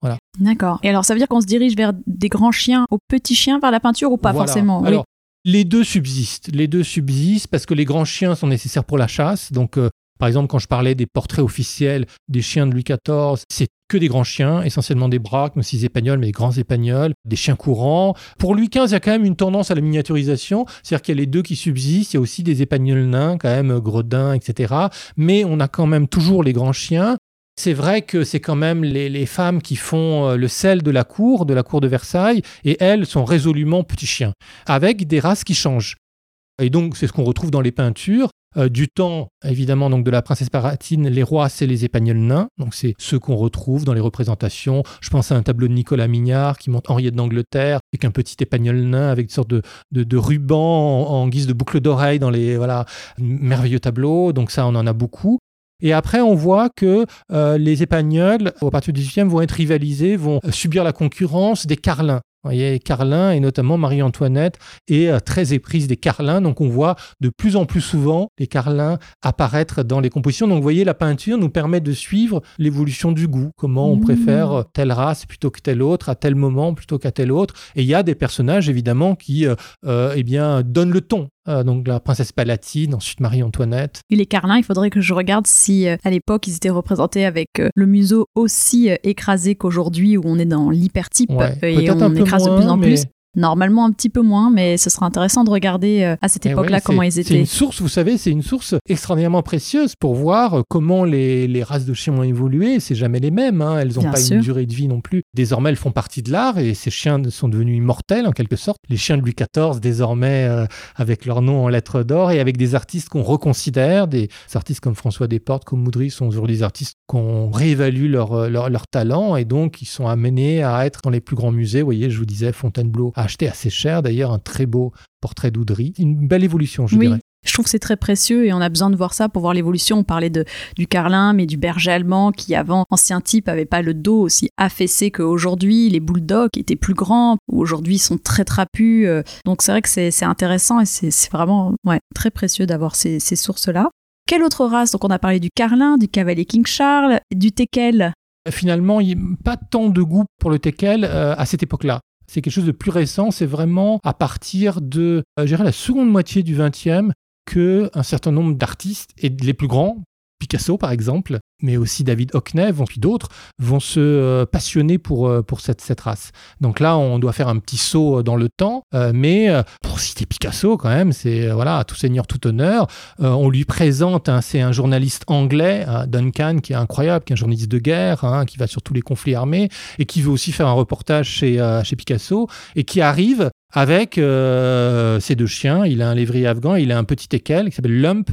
Voilà. D'accord. Et alors ça veut dire qu'on se dirige vers des grands chiens aux petits chiens vers la peinture ou pas forcément? Alors les deux subsistent, les deux subsistent parce que les grands chiens sont nécessaires pour la chasse. Donc euh, par exemple, quand je parlais des portraits officiels des chiens de Louis XIV, c'est que des grands chiens, essentiellement des braques, mais aussi des mais des grands épagnols, des chiens courants. Pour Louis XV, il y a quand même une tendance à la miniaturisation, c'est-à-dire qu'il y a les deux qui subsistent, il y a aussi des épagnols nains, quand même, gredins, etc. Mais on a quand même toujours les grands chiens. C'est vrai que c'est quand même les, les, femmes qui font euh, le sel de la cour, de la cour de Versailles, et elles sont résolument petits chiens, avec des races qui changent. Et donc, c'est ce qu'on retrouve dans les peintures. Euh, du temps, évidemment, donc de la princesse Paratine, les rois, c'est les épagnols nains. Donc, c'est ceux qu'on retrouve dans les représentations. Je pense à un tableau de Nicolas Mignard qui montre Henriette d'Angleterre avec un petit épagnol nain avec une sorte de, de, ruban en, guise de boucle d'oreille dans les voilà merveilleux tableaux. Donc, ça, on en a beaucoup. Et après, on voit que euh, les épagnols, à partir du 18e, vont être rivalisés, vont subir la concurrence des carlins. Vous voyez, Carlin et notamment Marie-Antoinette est euh, très éprise des Carlins. Donc on voit de plus en plus souvent les Carlins apparaître dans les compositions. Donc vous voyez, la peinture nous permet de suivre l'évolution du goût. Comment on Mmh. préfère euh, telle race plutôt que telle autre, à tel moment plutôt qu'à tel autre. Et il y a des personnages évidemment qui euh, euh, eh bien, donnent le ton. Euh, donc la princesse Palatine, ensuite Marie-Antoinette. Et les carlins, il faudrait que je regarde si euh, à l'époque ils étaient représentés avec euh, le museau aussi écrasé qu'aujourd'hui où on est dans l'hypertype Ouais, et on écrase de plus en mais- plus. Normalement un petit peu moins, mais ce sera intéressant de regarder euh, à cette Eh époque-là ouais, comment c'est- ils C'est étaient. une source, vous savez, c'est une source extraordinairement précieuse pour voir euh, comment les, les races de chiens ont évolué. C'est jamais les mêmes, hein. elles n'ont pas sûr. une durée de vie non plus. Désormais, elles font partie de l'art et ces chiens sont devenus immortels en quelque sorte. Les chiens de Louis XIV, désormais, euh, avec leur nom en lettres d'or et avec des artistes qu'on reconsidère, des artistes comme François Desportes, comme Moudry sont aujourd'hui des artistes qu'on réévalue leur, leur, leur talent et donc ils sont amenés à être dans les plus grands musées. Vous voyez, je vous disais, Fontainebleau a acheté assez cher d'ailleurs un très beau portrait d'Oudry. Une belle évolution, je oui, dirais. je trouve que c'est très précieux et on a besoin de voir ça pour voir l'évolution. On parlait de, du carlin, mais du berger allemand qui, avant, ancien type, avait pas le dos aussi affaissé qu'aujourd'hui. Les bulldogs étaient plus grands, ou aujourd'hui ils sont très trapus. euh, Donc c'est vrai que c'est c'est intéressant et c'est c'est vraiment ouais, très précieux d'avoir ces, ces sources-là. Quelle autre race? Donc on a parlé du carlin, du cavalier King Charles, du teckel. Finalement, il n'y a pas tant de goût pour le teckel euh, à cette époque-là. C'est quelque chose de plus récent, c'est vraiment à partir de, euh, la seconde moitié du XXe que un certain nombre d'artistes, et les plus grands, Picasso par exemple, mais aussi David Hockney, puis d'autres, vont se euh, passionner pour, euh, pour cette, cette race. Donc là, on doit faire un petit saut dans le temps, euh, mais euh, pour citer Picasso quand même, c'est euh, voilà, tout seigneur, tout honneur. Euh, on lui présente, hein, c'est un journaliste anglais, hein, Duncan, qui est incroyable, qui est un journaliste de guerre, hein, qui va sur tous les conflits armés, et qui veut aussi faire un reportage chez, euh, chez Picasso, et qui arrive avec euh, ses deux chiens. Il a un lévrier afghan, il a un petit teckel qui s'appelle Lump,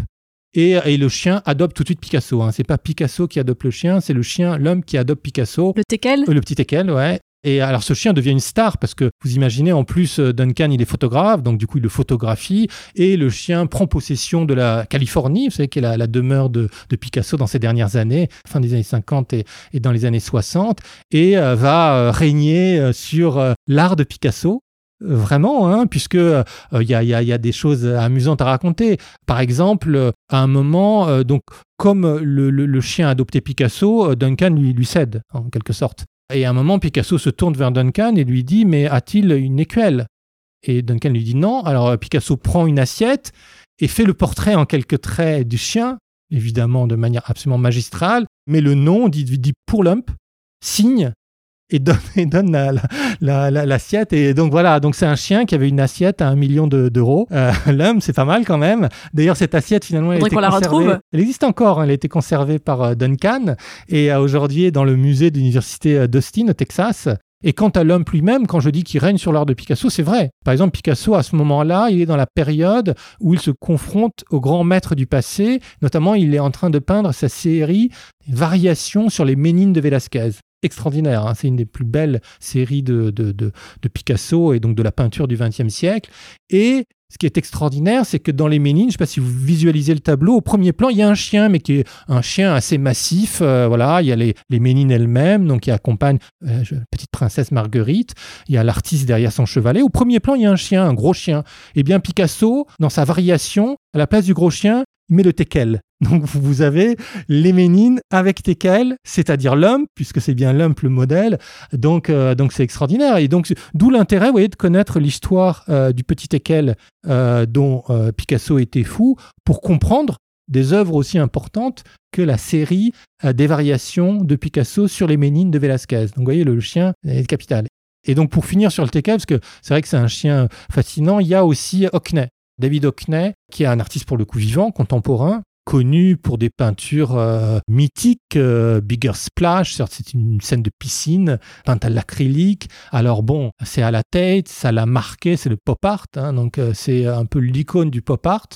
et, et le chien adopte tout de suite Picasso. Hein. C'est pas Picasso qui adopte le chien, c'est le chien, l'homme qui adopte Picasso. Le teckel Euh, Le petit teckel, ouais. Et alors ce chien devient une star parce que vous imaginez en plus euh, Duncan il est photographe donc du coup il le photographie et le chien prend possession de la Californie vous savez qui est la, la demeure de, de Picasso dans ces dernières années fin des années 50 et, et dans les années 60 et euh, va euh, régner sur l'art de Picasso Vraiment, hein, puisque euh, il y, a, y a- y a des choses amusantes à raconter. Par exemple, euh, à un moment, euh, donc comme le, le- le chien adopté Picasso, euh, Duncan lui, lui cède en quelque sorte. Et à un moment, Picasso se tourne vers Duncan et lui dit Mais a-t-il une écuelle? Et Duncan lui dit non. Alors Picasso prend une assiette et fait le portrait en quelques traits du chien, évidemment de manière absolument magistrale, mais le nom dit, dit pour Lump, signe et donne, et donne la- la- la- la- l'assiette. et donc voilà, donc c'est un chien qui avait une assiette à un million de- d'euros. Euh, Lump, c'est pas mal quand même. D'ailleurs, cette assiette, finalement, elle, a été la retrouve. elle existe encore, hein, elle a été conservée par euh, Duncan et euh, aujourd'hui est dans le musée de l'université euh, d'Austin au Texas. Et quant à l'homme lui-même, quand je dis qu'il règne sur l'art de Picasso, c'est vrai. Par exemple, Picasso, à ce moment-là, il est dans la période où il se confronte aux grands maîtres du passé. Notamment, il est en train de peindre sa série Variations sur les Ménines de Velázquez. Extraordinaire, hein. c'est une des plus belles séries de, de, de- Picasso et donc de la peinture du XXe siècle. Et ce qui est extraordinaire, c'est que dans les Ménines, je ne sais pas si vous visualisez le tableau, au premier plan, il y a un chien, mais qui est un chien assez massif. euh, voilà, il y a les, les Ménines elles-mêmes, donc qui accompagnent euh, petite princesse Marguerite. Il y a l'artiste derrière son chevalet. Au premier plan, il y a un chien, un gros chien. Eh bien, Picasso, dans sa variation, à la place du gros chien, il met le teckel. Donc vous avez les Ménines avec teckel, c'est-à-dire l'homme, puisque c'est bien l'homme le modèle. Donc euh, donc c'est extraordinaire. Et donc d'où l'intérêt, vous voyez, de connaître l'histoire euh, du petit teckel euh, dont euh, Picasso était fou pour comprendre des œuvres aussi importantes que la série euh, des variations de Picasso sur les Ménines de Velázquez. Donc vous voyez, le, chien est capital. Et donc pour finir sur le teckel, parce que c'est vrai que c'est un chien fascinant, il y a aussi Hockney. David Hockney, qui est un artiste pour le coup vivant, contemporain, connu pour des peintures euh, mythiques, euh, Bigger Splash, c'est une scène de piscine, peinte à l'acrylique. Alors bon, c'est à la tête, ça l'a marqué, c'est le pop art, hein, donc euh, c'est un peu l'icône du pop art.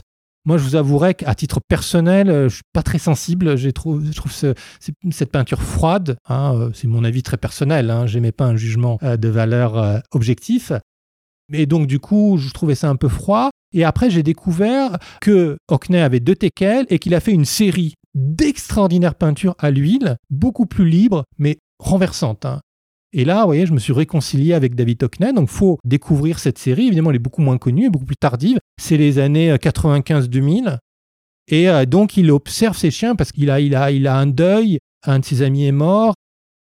Moi, je vous avouerai qu'à titre personnel, je suis pas très sensible. Je trouve c'est- cette peinture froide. hein, c'est mon avis très personnel. Hein, J'aimais pas un jugement de valeur objectif. Et donc, du coup, je trouvais ça un peu froid. Et après, j'ai découvert que Hockney avait deux teckels et qu'il a fait une série d'extraordinaires peintures à l'huile, beaucoup plus libres, mais renversantes. hein. Et là, vous voyez, je me suis réconcilié avec David Hockney. Donc, faut découvrir cette série. Évidemment, elle est beaucoup moins connue, beaucoup plus tardive. C'est les années 95-2000. Et donc, il observe ses chiens parce qu'il a, il il a un deuil. Un de ses amis est mort.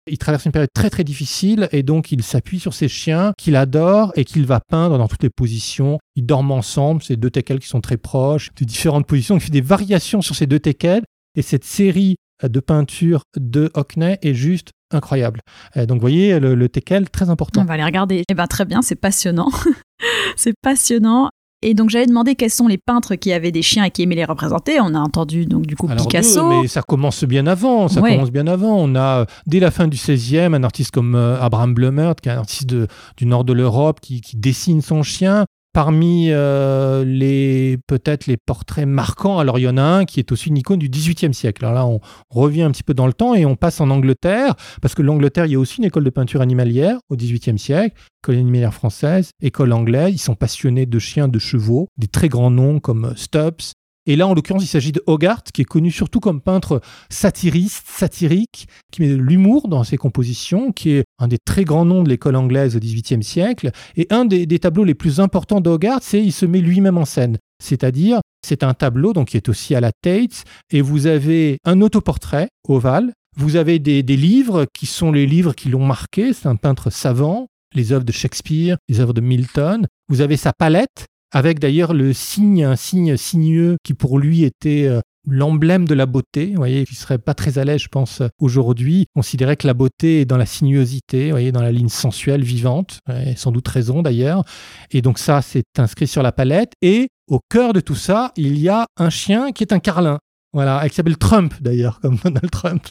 Il traverse une période très très difficile et donc il s'appuie sur ses chiens qu'il adore et qu'il va peindre dans toutes les positions. Ils dorment ensemble, ces deux teckels qui sont très proches, de différentes positions. Il fait des variations sur ces deux teckels et cette série de peintures de Hockney est juste incroyable. Euh, donc vous voyez, le, le teckel, très important. On va aller regarder. Eh ben, très bien, c'est passionnant. c'est passionnant. Et donc j'avais demandé quels sont les peintres qui avaient des chiens et qui aimaient les représenter. On a entendu donc du coup Picasso. mais ça commence bien avant. Ça commence bien avant. On a dès la fin du 16e un artiste comme euh, Abraham Blumert, qui est un artiste du nord de l'Europe, qui, dessine son chien. Parmi euh, les peut-être les portraits marquants, alors il y en a un qui est aussi une icône du XVIIIe siècle. Alors là, on revient un petit peu dans le temps et on passe en Angleterre, parce que l'Angleterre, il y a aussi une école de peinture animalière au XVIIIe siècle, école animalière française, école anglaise. Ils sont passionnés de chiens, de chevaux, des très grands noms comme Stubbs, et là, en l'occurrence, il s'agit de Hogarth, qui est connu surtout comme peintre satiriste, satirique, qui met de l'humour dans ses compositions, qui est un des très grands noms de l'école anglaise au XVIIIe siècle. Et un des, tableaux les plus importants d'Hogarth, c'est il se met lui-même en scène. C'est-à-dire, c'est un tableau donc, qui est aussi à la Tate, et vous avez un autoportrait ovale, vous avez des, des livres qui sont les livres qui l'ont marqué, c'est un peintre savant, les œuvres de Shakespeare, les œuvres de Milton. Vous avez sa palette, avec d'ailleurs le signe, un signe sinueux qui pour lui était euh, l'emblème de la beauté, vous voyez, qui serait pas très à l'aise, je pense, aujourd'hui, considérait que la beauté est dans la sinuosité, vous voyez, dans la ligne sensuelle, vivante, et sans doute raison d'ailleurs. Et donc ça, c'est inscrit sur la palette. Et au cœur de tout ça, il y a un chien qui est un carlin. Voilà, qui s'appelle Trump d'ailleurs, comme Donald Trump.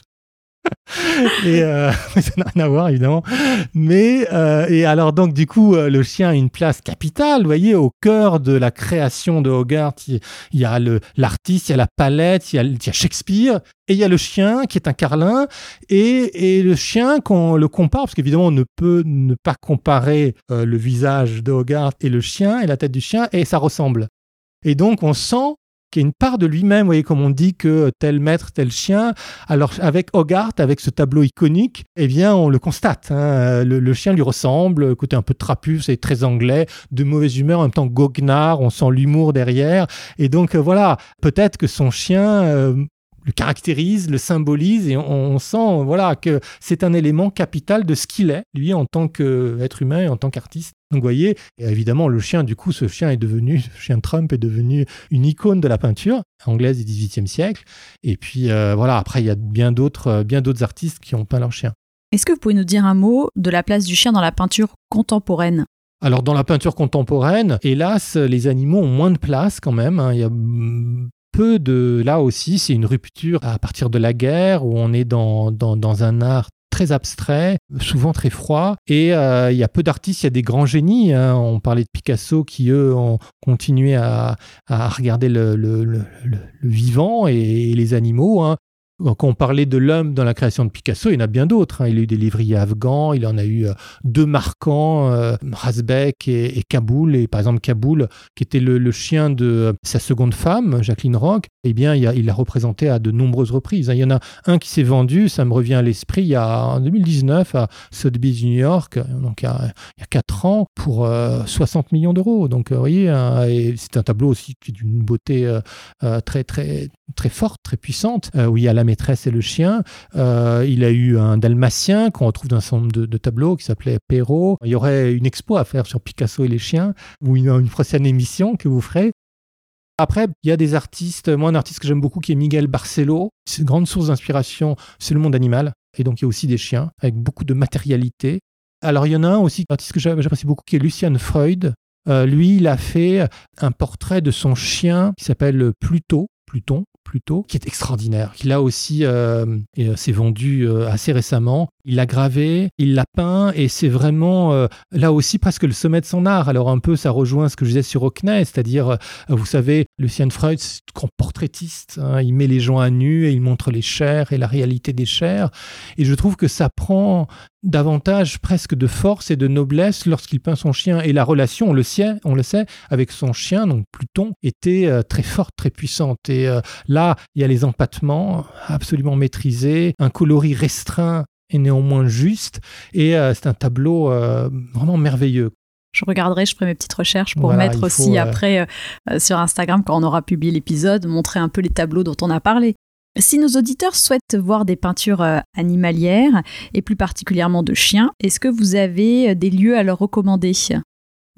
et euh, ça n'a rien à voir évidemment. Mais euh, et alors donc du coup euh, le chien a une place capitale, vous voyez, au cœur de la création de Hogarth. Il, y a le l'artiste, il y a la palette, il y a, y a, Shakespeare et il y a le chien qui est un carlin et, et le chien qu'on le compare parce qu'évidemment on ne peut ne pas comparer le visage de Hogarth et le chien et la tête du chien et ça ressemble. Et donc on sent qui est une part de lui-même, voyez, comme on dit que tel maître, tel chien. Alors avec Hogarth, avec ce tableau iconique, eh bien on le constate. Hein. Le, chien lui ressemble, côté un peu trapu, c'est très anglais, de mauvaise humeur, en même temps goguenard, on sent l'humour derrière. Et donc voilà, peut-être que son chien euh, le caractérise, le symbolise et on, sent voilà que c'est un élément capital de ce qu'il est lui en tant qu'être humain et en tant qu'artiste. Donc vous voyez, évidemment le chien du coup ce chien est devenu le chien Trump est devenu une icône de la peinture anglaise du XVIIIe siècle et puis euh, voilà après il y a bien d'autres euh, bien d'autres artistes qui ont peint leur chien. Est-ce que vous pouvez nous dire un mot de la place du chien dans la peinture contemporaine? Alors dans la peinture contemporaine, hélas, les animaux ont moins de place quand même. Hein. Il y a peu de... Là aussi, c'est une rupture à partir de la guerre où on est dans, dans, un art très abstrait, souvent très froid. Et euh, il y a peu d'artistes, il y a des grands génies. Hein. On parlait de Picasso qui, eux, ont continué à, à regarder le, le, le, vivant et, les animaux. Hein. Quand on parlait de l'homme dans la création de Picasso, il y en a bien d'autres. Hein. Il a eu des livriers afghans, il en a eu euh, deux marquants, euh, et, Kaboul. Et par exemple, Kaboul, qui était le, chien de euh, sa seconde femme, Jacqueline Rock, eh bien, il l'a représenté à de nombreuses reprises. Hein. Il y en a un qui s'est vendu, ça me revient à l'esprit, en 2019 à Sotheby's, New York, donc il y a, il 4 ans, pour 60 millions d'euros. Donc, vous hein, c'est un tableau aussi qui est d'une beauté très, très, très forte, très puissante, où il y a la maîtresse et le chien. Euh, il a eu un dalmatien qu'on retrouve dans un de, tableaux qui s'appelait Perrault. Il y aurait une expo à faire sur Picasso et les chiens ou une, une prochaine émission que vous ferez. Après, il y a des artistes, moi un artiste que j'aime beaucoup qui est Miguel Barcelo. C'est une grande source d'inspiration, c'est le monde animal. Et donc il y a aussi des chiens avec beaucoup de matérialité. Alors il y en a un aussi, un artiste que j'apprécie beaucoup qui est Lucian Freud. Euh, lui, il a fait un portrait de son chien qui s'appelle Pluto, Pluton, plutôt, qui est extraordinaire, qui là aussi euh, euh, s'est vendu euh, assez récemment. Il l'a gravé, il l'a peint, et c'est vraiment là aussi presque le sommet de son art. Alors un peu, ça rejoint ce que je disais sur Hockney, c'est-à-dire, vous savez, Lucien Freud, c'est grand portraitiste. Hein. il met les gens à nu et il montre les chairs et la réalité des chairs. Et je trouve que ça prend davantage presque de force et de noblesse lorsqu'il peint son chien. Et la relation, on le sait, on le sait avec son chien, donc Pluton, était très forte, très puissante. Et Là, il y a les empattements absolument maîtrisés, un coloris restreint et néanmoins juste. Et c'est un tableau vraiment merveilleux. Je regarderai, je ferai mes petites recherches pour mettre aussi après sur Instagram, quand on aura publié l'épisode, montrer un peu les tableaux dont on a parlé. Si nos auditeurs souhaitent voir des peintures animalières, et plus particulièrement de chiens, est-ce que vous avez des lieux à leur recommander?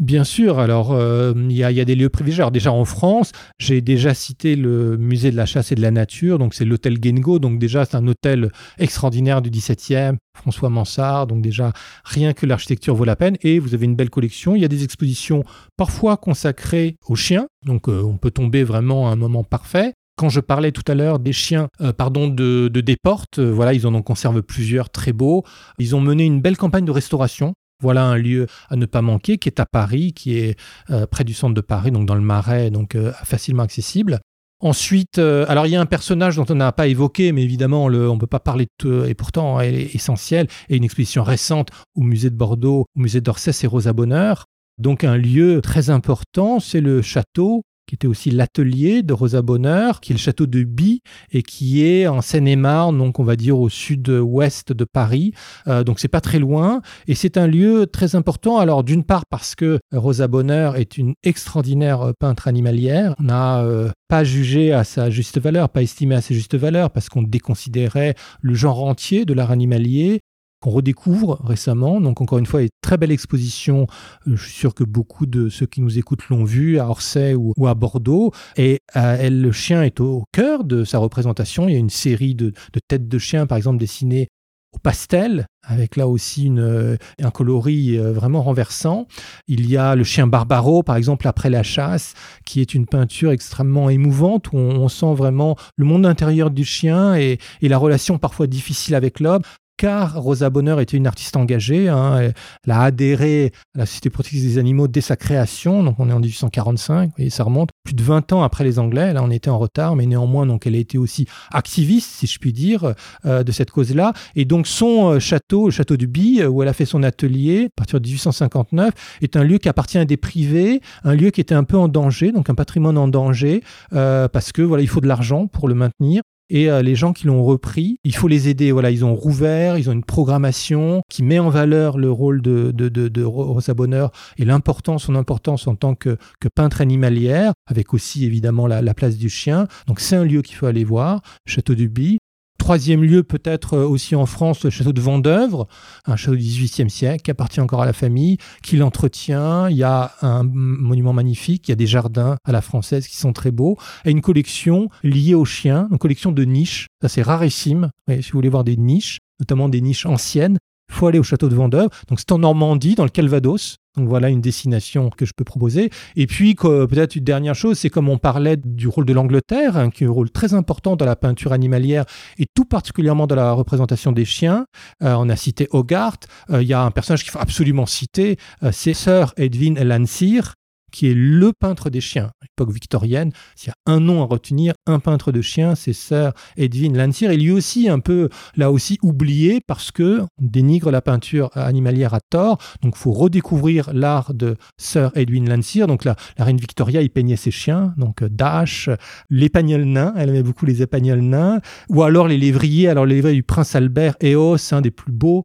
Bien sûr, alors euh, il y, a des lieux privilégiés. déjà en France, j'ai déjà cité le musée de la chasse et de la nature, donc c'est l'hôtel Gengo, donc déjà c'est un hôtel extraordinaire du 17e, François Mansart, donc déjà rien que l'architecture vaut la peine, et vous avez une belle collection. Il y a des expositions parfois consacrées aux chiens, donc euh, on peut tomber vraiment à un moment parfait. Quand je parlais tout à l'heure des chiens, euh, pardon, de, de Desportes, voilà, ils en ont conservé plusieurs très beaux. Ils ont mené une belle campagne de restauration voilà un lieu à ne pas manquer qui est à Paris, qui est euh, près du centre de Paris, donc dans le Marais, donc euh, facilement accessible. Ensuite, euh, alors il y a un personnage dont on n'a pas évoqué, mais évidemment on ne peut pas parler de tout, et pourtant elle est essentielle, et une exposition récente au musée de Bordeaux, au musée d'Orsay, c'est Rosa Bonheur. Donc un lieu très important, c'est le château qui était aussi l'atelier de Rosa Bonheur, qui est le château de Bi et qui est en Seine-et-Marne, donc on va dire au sud-ouest de Paris. Euh, donc c'est pas très loin et c'est un lieu très important. Alors d'une part parce que Rosa Bonheur est une extraordinaire peintre animalière, n'a euh, pas jugé à sa juste valeur, pas estimé à sa juste valeur parce qu'on déconsidérait le genre entier de l'art animalier qu'on redécouvre récemment. Donc encore une fois, une très belle exposition. Euh, je suis sûr que beaucoup de ceux qui nous écoutent l'ont vu à Orsay ou, à Bordeaux. Et euh, elle, le chien est au, cœur de sa représentation. Il y a une série de, têtes de chiens, par exemple, dessinées au pastel, avec là aussi euh, un coloris vraiment renversant. Il y a le chien Barbaro, par exemple, après la chasse, qui est une peinture extrêmement émouvante, où on, sent vraiment le monde intérieur du chien et la relation parfois difficile avec l'homme car Rosa Bonheur était une artiste engagée. Hein, elle a adhéré à la Société protectrice des animaux dès sa création, donc on est en 1845, et ça remonte plus de 20 ans après les Anglais. Là, on était en retard, mais néanmoins, donc elle a été aussi activiste, si je puis dire, euh, de cette cause-là. Et donc son euh, château, le château du Bi, où elle a fait son atelier, à partir de 1859, est un lieu qui appartient à des privés, un lieu qui était un peu en danger, donc un patrimoine en danger, euh, parce que voilà, il faut de l'argent pour le maintenir. Et euh, les gens qui l'ont repris, il faut les aider. Voilà, ils ont rouvert, ils ont une programmation qui met en valeur le rôle de, de, de, Rosa Bonheur et l'importance, son importance en tant que, que peintre animalière, avec aussi évidemment la, la place du chien. Donc c'est un lieu qu'il faut aller voir, Château du Bi. Troisième lieu, peut-être euh, aussi en France, le château de Vendœuvre, un château du XVIIIe siècle qui appartient encore à la famille, qui l'entretient. Il y a un monument magnifique, il y a des jardins à la française qui sont très beaux, et une collection liée aux chiens, une collection de niches. Ça, c'est rarissime. si vous voulez voir des niches, notamment des niches anciennes, il faut aller au château de Vendôme. Donc c'est en Normandie, dans le Calvados. Donc voilà une destination que je peux proposer. Et puis peut-être une dernière chose, c'est comme on parlait du rôle de l'Angleterre, hein, qui est un rôle très important dans la peinture animalière et tout particulièrement dans la représentation des chiens. Euh, on a cité Hogarth. Euh, il y a un personnage qu'il faut absolument citer, euh, c'est Sir Edwin Landseer, qui est le peintre des chiens, époque victorienne. S'il y a un nom à retenir, un peintre de chiens, c'est Sir Edwin Landseer. Et lui aussi, un peu, là aussi, oublié parce que on dénigre la peinture animalière à tort. Donc, faut redécouvrir l'art de Sir Edwin Landseer. Donc, la, reine Victoria, il peignait ses chiens. Donc, Dash, l'épagnol nain, elle aimait beaucoup les épagnols nains. Ou alors les lévriers. Alors, les lévriers du prince Albert, Eos, un des plus beaux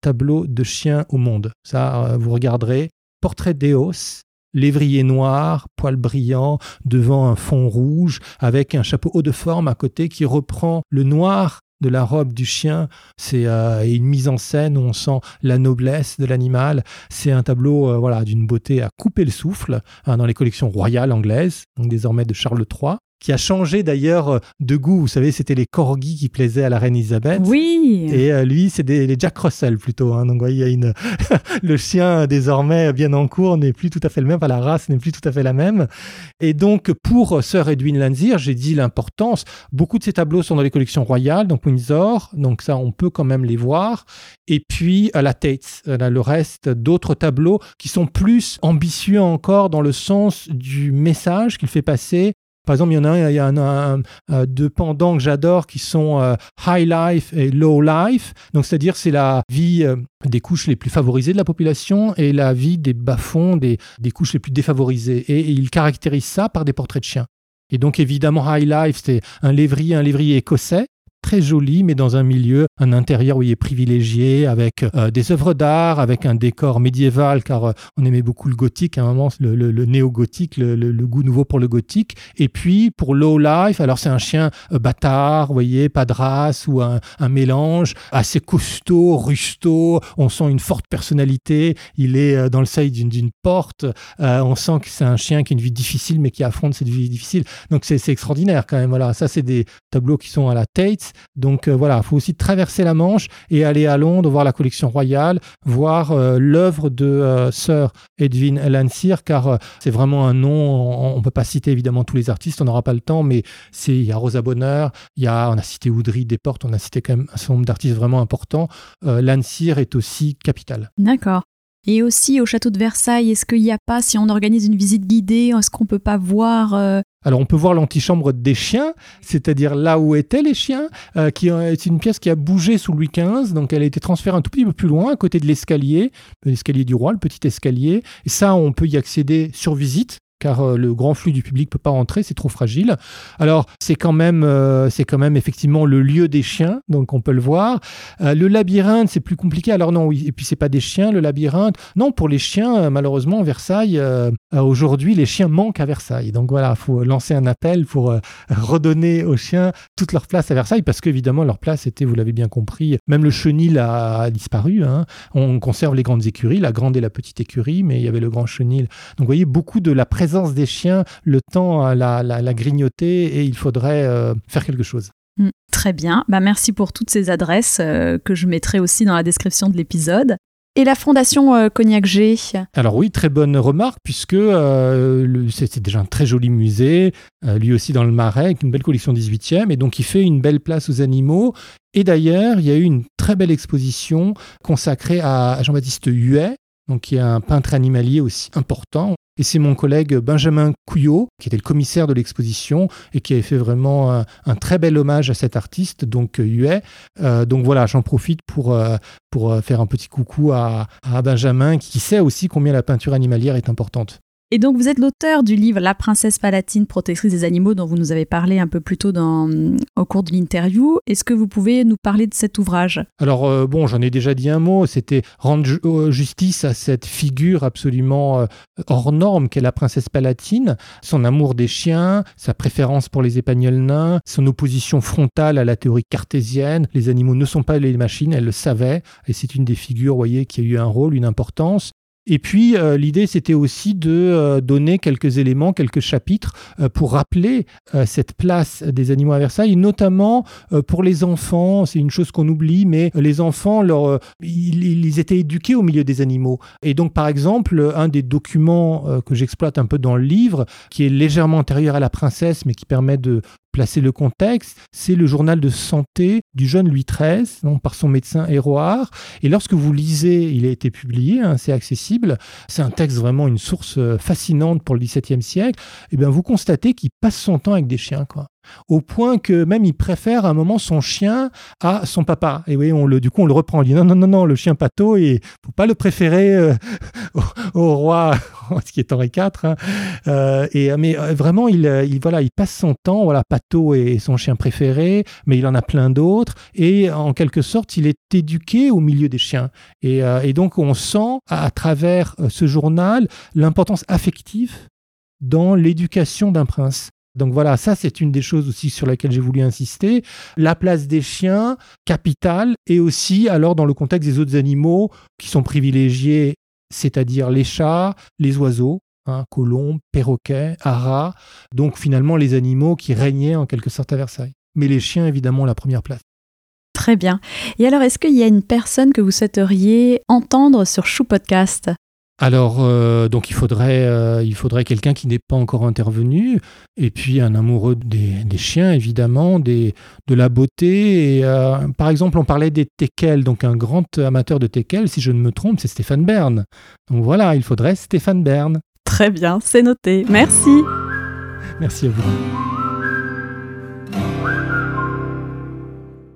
tableaux de chiens au monde. Ça, euh, vous regarderez. Portrait d'Eos, lévrier noir, poil brillant, devant un fond rouge, avec un chapeau haut de forme à côté qui reprend le noir de la robe du chien. C'est euh, une mise en scène où on sent la noblesse de l'animal. C'est un tableau euh, voilà d'une beauté à couper le souffle hein, dans les collections royales anglaises, désormais de Charles III qui a changé d'ailleurs euh, de goût. Vous savez, c'était les corgis qui plaisaient à la reine Elisabeth. Oui. Et euh, lui, c'est les Jack Russell plutôt. Hein. Donc, voyez, il y a une le chien désormais bien en cours n'est plus tout à fait le même. Enfin, la race n'est plus tout à fait la même. Et donc, pour Sir Edwin Landseer, j'ai dit l'importance. Beaucoup de ces tableaux sont dans les collections royales, donc Windsor. Donc ça, on peut quand même les voir. Et puis à la Tate, le reste d'autres tableaux qui sont plus ambitieux encore dans le sens du message qu'il fait passer par exemple, il y en a un, il y a un, euh, deux pendants que j'adore qui sont euh, high life et low life. Donc, c'est-à-dire, c'est la vie euh, des couches les plus favorisées de la population et la vie des bas-fonds, des, couches les plus défavorisées. Et, et il caractérise ça par des portraits de chiens. Et donc, évidemment, high life, c'est un lévrier, un lévrier écossais très joli, mais dans un milieu, un intérieur où il est privilégié, avec euh, des œuvres d'art, avec un décor médiéval, car euh, on aimait beaucoup le gothique à un moment, le, néo-gothique, le, goût nouveau pour le gothique. Et puis pour low life, alors c'est un chien euh, bâtard, vous voyez, pas de race ou un, un mélange, assez costaud, rusto. On sent une forte personnalité. Il est dans le seuil d'une porte. on sent que c'est un chien qui a une vie difficile, mais qui affronte cette vie difficile. Donc c'est extraordinaire quand même. Voilà, ça c'est des tableaux qui sont à la Tate. Donc voilà, il faut aussi traverser la Manche et aller à Londres voir la collection royale, voir euh, l'œuvre de euh, Sir Edwin Landseer, car euh, c'est vraiment un nom, on ne peut pas citer évidemment tous les artistes, on n'aura pas le temps, mais il y a Rosa Bonheur, il y a, on a cité Oudry, Desportes, on a cité quand même un certain nombre d'artistes vraiment importants. Landseer est aussi capital. D'accord. Et aussi au château de Versailles, est-ce qu'il n'y a pas, si on organise une visite guidée, est-ce qu'on ne peut pas voir alors on peut voir l'antichambre des chiens, c'est-à-dire là où étaient les chiens, euh, qui est une pièce qui a bougé sous Louis XV, donc elle a été transférée un tout petit peu plus loin, à côté de l'escalier, l'escalier du roi, le petit escalier. Et ça, on peut y accéder sur visite car euh, le grand flux du public peut pas rentrer, c'est trop fragile. Alors c'est quand même euh, c'est quand même effectivement le lieu des chiens, donc on peut le voir. Euh, le labyrinthe c'est plus compliqué. Alors non, et puis c'est pas des chiens le labyrinthe. Non, pour les chiens malheureusement Versailles aujourd'hui les chiens manquent à Versailles. Donc voilà, faut lancer un appel pour redonner aux chiens toute leur place à Versailles parce qu'évidemment leur place était, vous l'avez bien compris, même le chenil a, disparu. Hein. On conserve les grandes écuries, la grande et la petite écurie, mais il y avait le grand chenil. Donc vous voyez beaucoup de la présence présence des chiens, le temps la, la, la grignoter et il faudrait euh, faire quelque chose. Hmm, très bien, bah, merci pour toutes ces adresses euh, que je mettrai aussi dans la description de l'épisode. Et la fondation euh, Cognac G Alors oui, très bonne remarque, puisque c'est déjà un très joli musée, lui aussi dans le Marais, avec une belle collection 18e, et donc il fait une belle place aux animaux. Et d'ailleurs, il y a eu une très belle exposition consacrée à Jean-Baptiste Huet, donc qui est un peintre animalier aussi important. Et c'est mon collègue Benjamin Couillot, qui était le commissaire de l'exposition et qui avait fait vraiment un, très bel hommage à cet artiste, donc Huet. Euh, donc voilà, j'en profite pour, euh, pour euh, faire un petit coucou à Benjamin, qui sait aussi combien la peinture animalière est importante. Et donc vous êtes l'auteur du livre La princesse palatine, protectrice des animaux, dont vous nous avez parlé un peu plus tôt dans, au cours de l'interview. Est-ce que vous pouvez nous parler de cet ouvrage? Alors euh, bon, j'en ai déjà dit un mot, c'était rendre euh, justice à cette figure absolument euh, hors norme qu'est la princesse palatine, son amour des chiens, sa préférence pour les épagnols nains, son opposition frontale à la théorie cartésienne, les animaux ne sont pas les machines, elle le savait, et c'est une des figures, voyez, qui a eu un rôle, une importance. Et puis euh, l'idée c'était aussi de euh, donner quelques éléments, quelques chapitres euh, pour rappeler cette place des animaux à Versailles, notamment pour les enfants. C'est une chose qu'on oublie, mais les enfants, leur, ils, ils, étaient éduqués au milieu des animaux. Et donc par exemple, un des documents que j'exploite un peu dans le livre, qui est légèrement antérieur à la princesse, mais qui permet de placer le contexte, c'est le journal de santé du jeune Louis XIII, par son médecin Héroard. Et lorsque vous lisez, il a été publié, hein, c'est accessible, c'est un texte vraiment une source euh, fascinante pour le XVIIe siècle, et eh bien vous constatez qu'il passe son temps avec des chiens. Quoi au point que même il préfère à un moment son chien à son papa. Et oui, on le, du coup, on le reprend. On dit non, non, non, non, le chien Pato, il faut pas le préférer euh, au, roi, ce qui est Henri IV. Hein. Euh, et, mais euh, vraiment, il, il, voilà, il passe son temps. Voilà, Pato est son chien préféré, mais il en a plein d'autres. Et en quelque sorte, il est éduqué au milieu des chiens. Et, et donc, on sent à travers ce journal l'importance affective dans l'éducation d'un prince. Donc voilà, ça c'est une des choses aussi sur laquelle j'ai voulu insister. La place des chiens, capitale, et aussi alors dans le contexte des autres animaux qui sont privilégiés, c'est-à-dire les chats, les oiseaux, hein, colombes, perroquets, haras, donc finalement les animaux qui régnaient en quelque sorte à Versailles. Mais les chiens évidemment la première place. Très bien. Et alors, est-ce qu'il y a une personne que vous souhaiteriez entendre sur Chou Podcast? Alors, euh, donc il faudrait, euh, il faudrait quelqu'un qui n'est pas encore intervenu, et puis un amoureux des, chiens, évidemment, des, de la beauté. Et, euh, par exemple, on parlait des teckels, donc un grand amateur de teckels, si je ne me trompe, c'est Stéphane Bern. Donc voilà, il faudrait Stéphane Bern. Très bien, c'est noté. Merci. Merci à vous.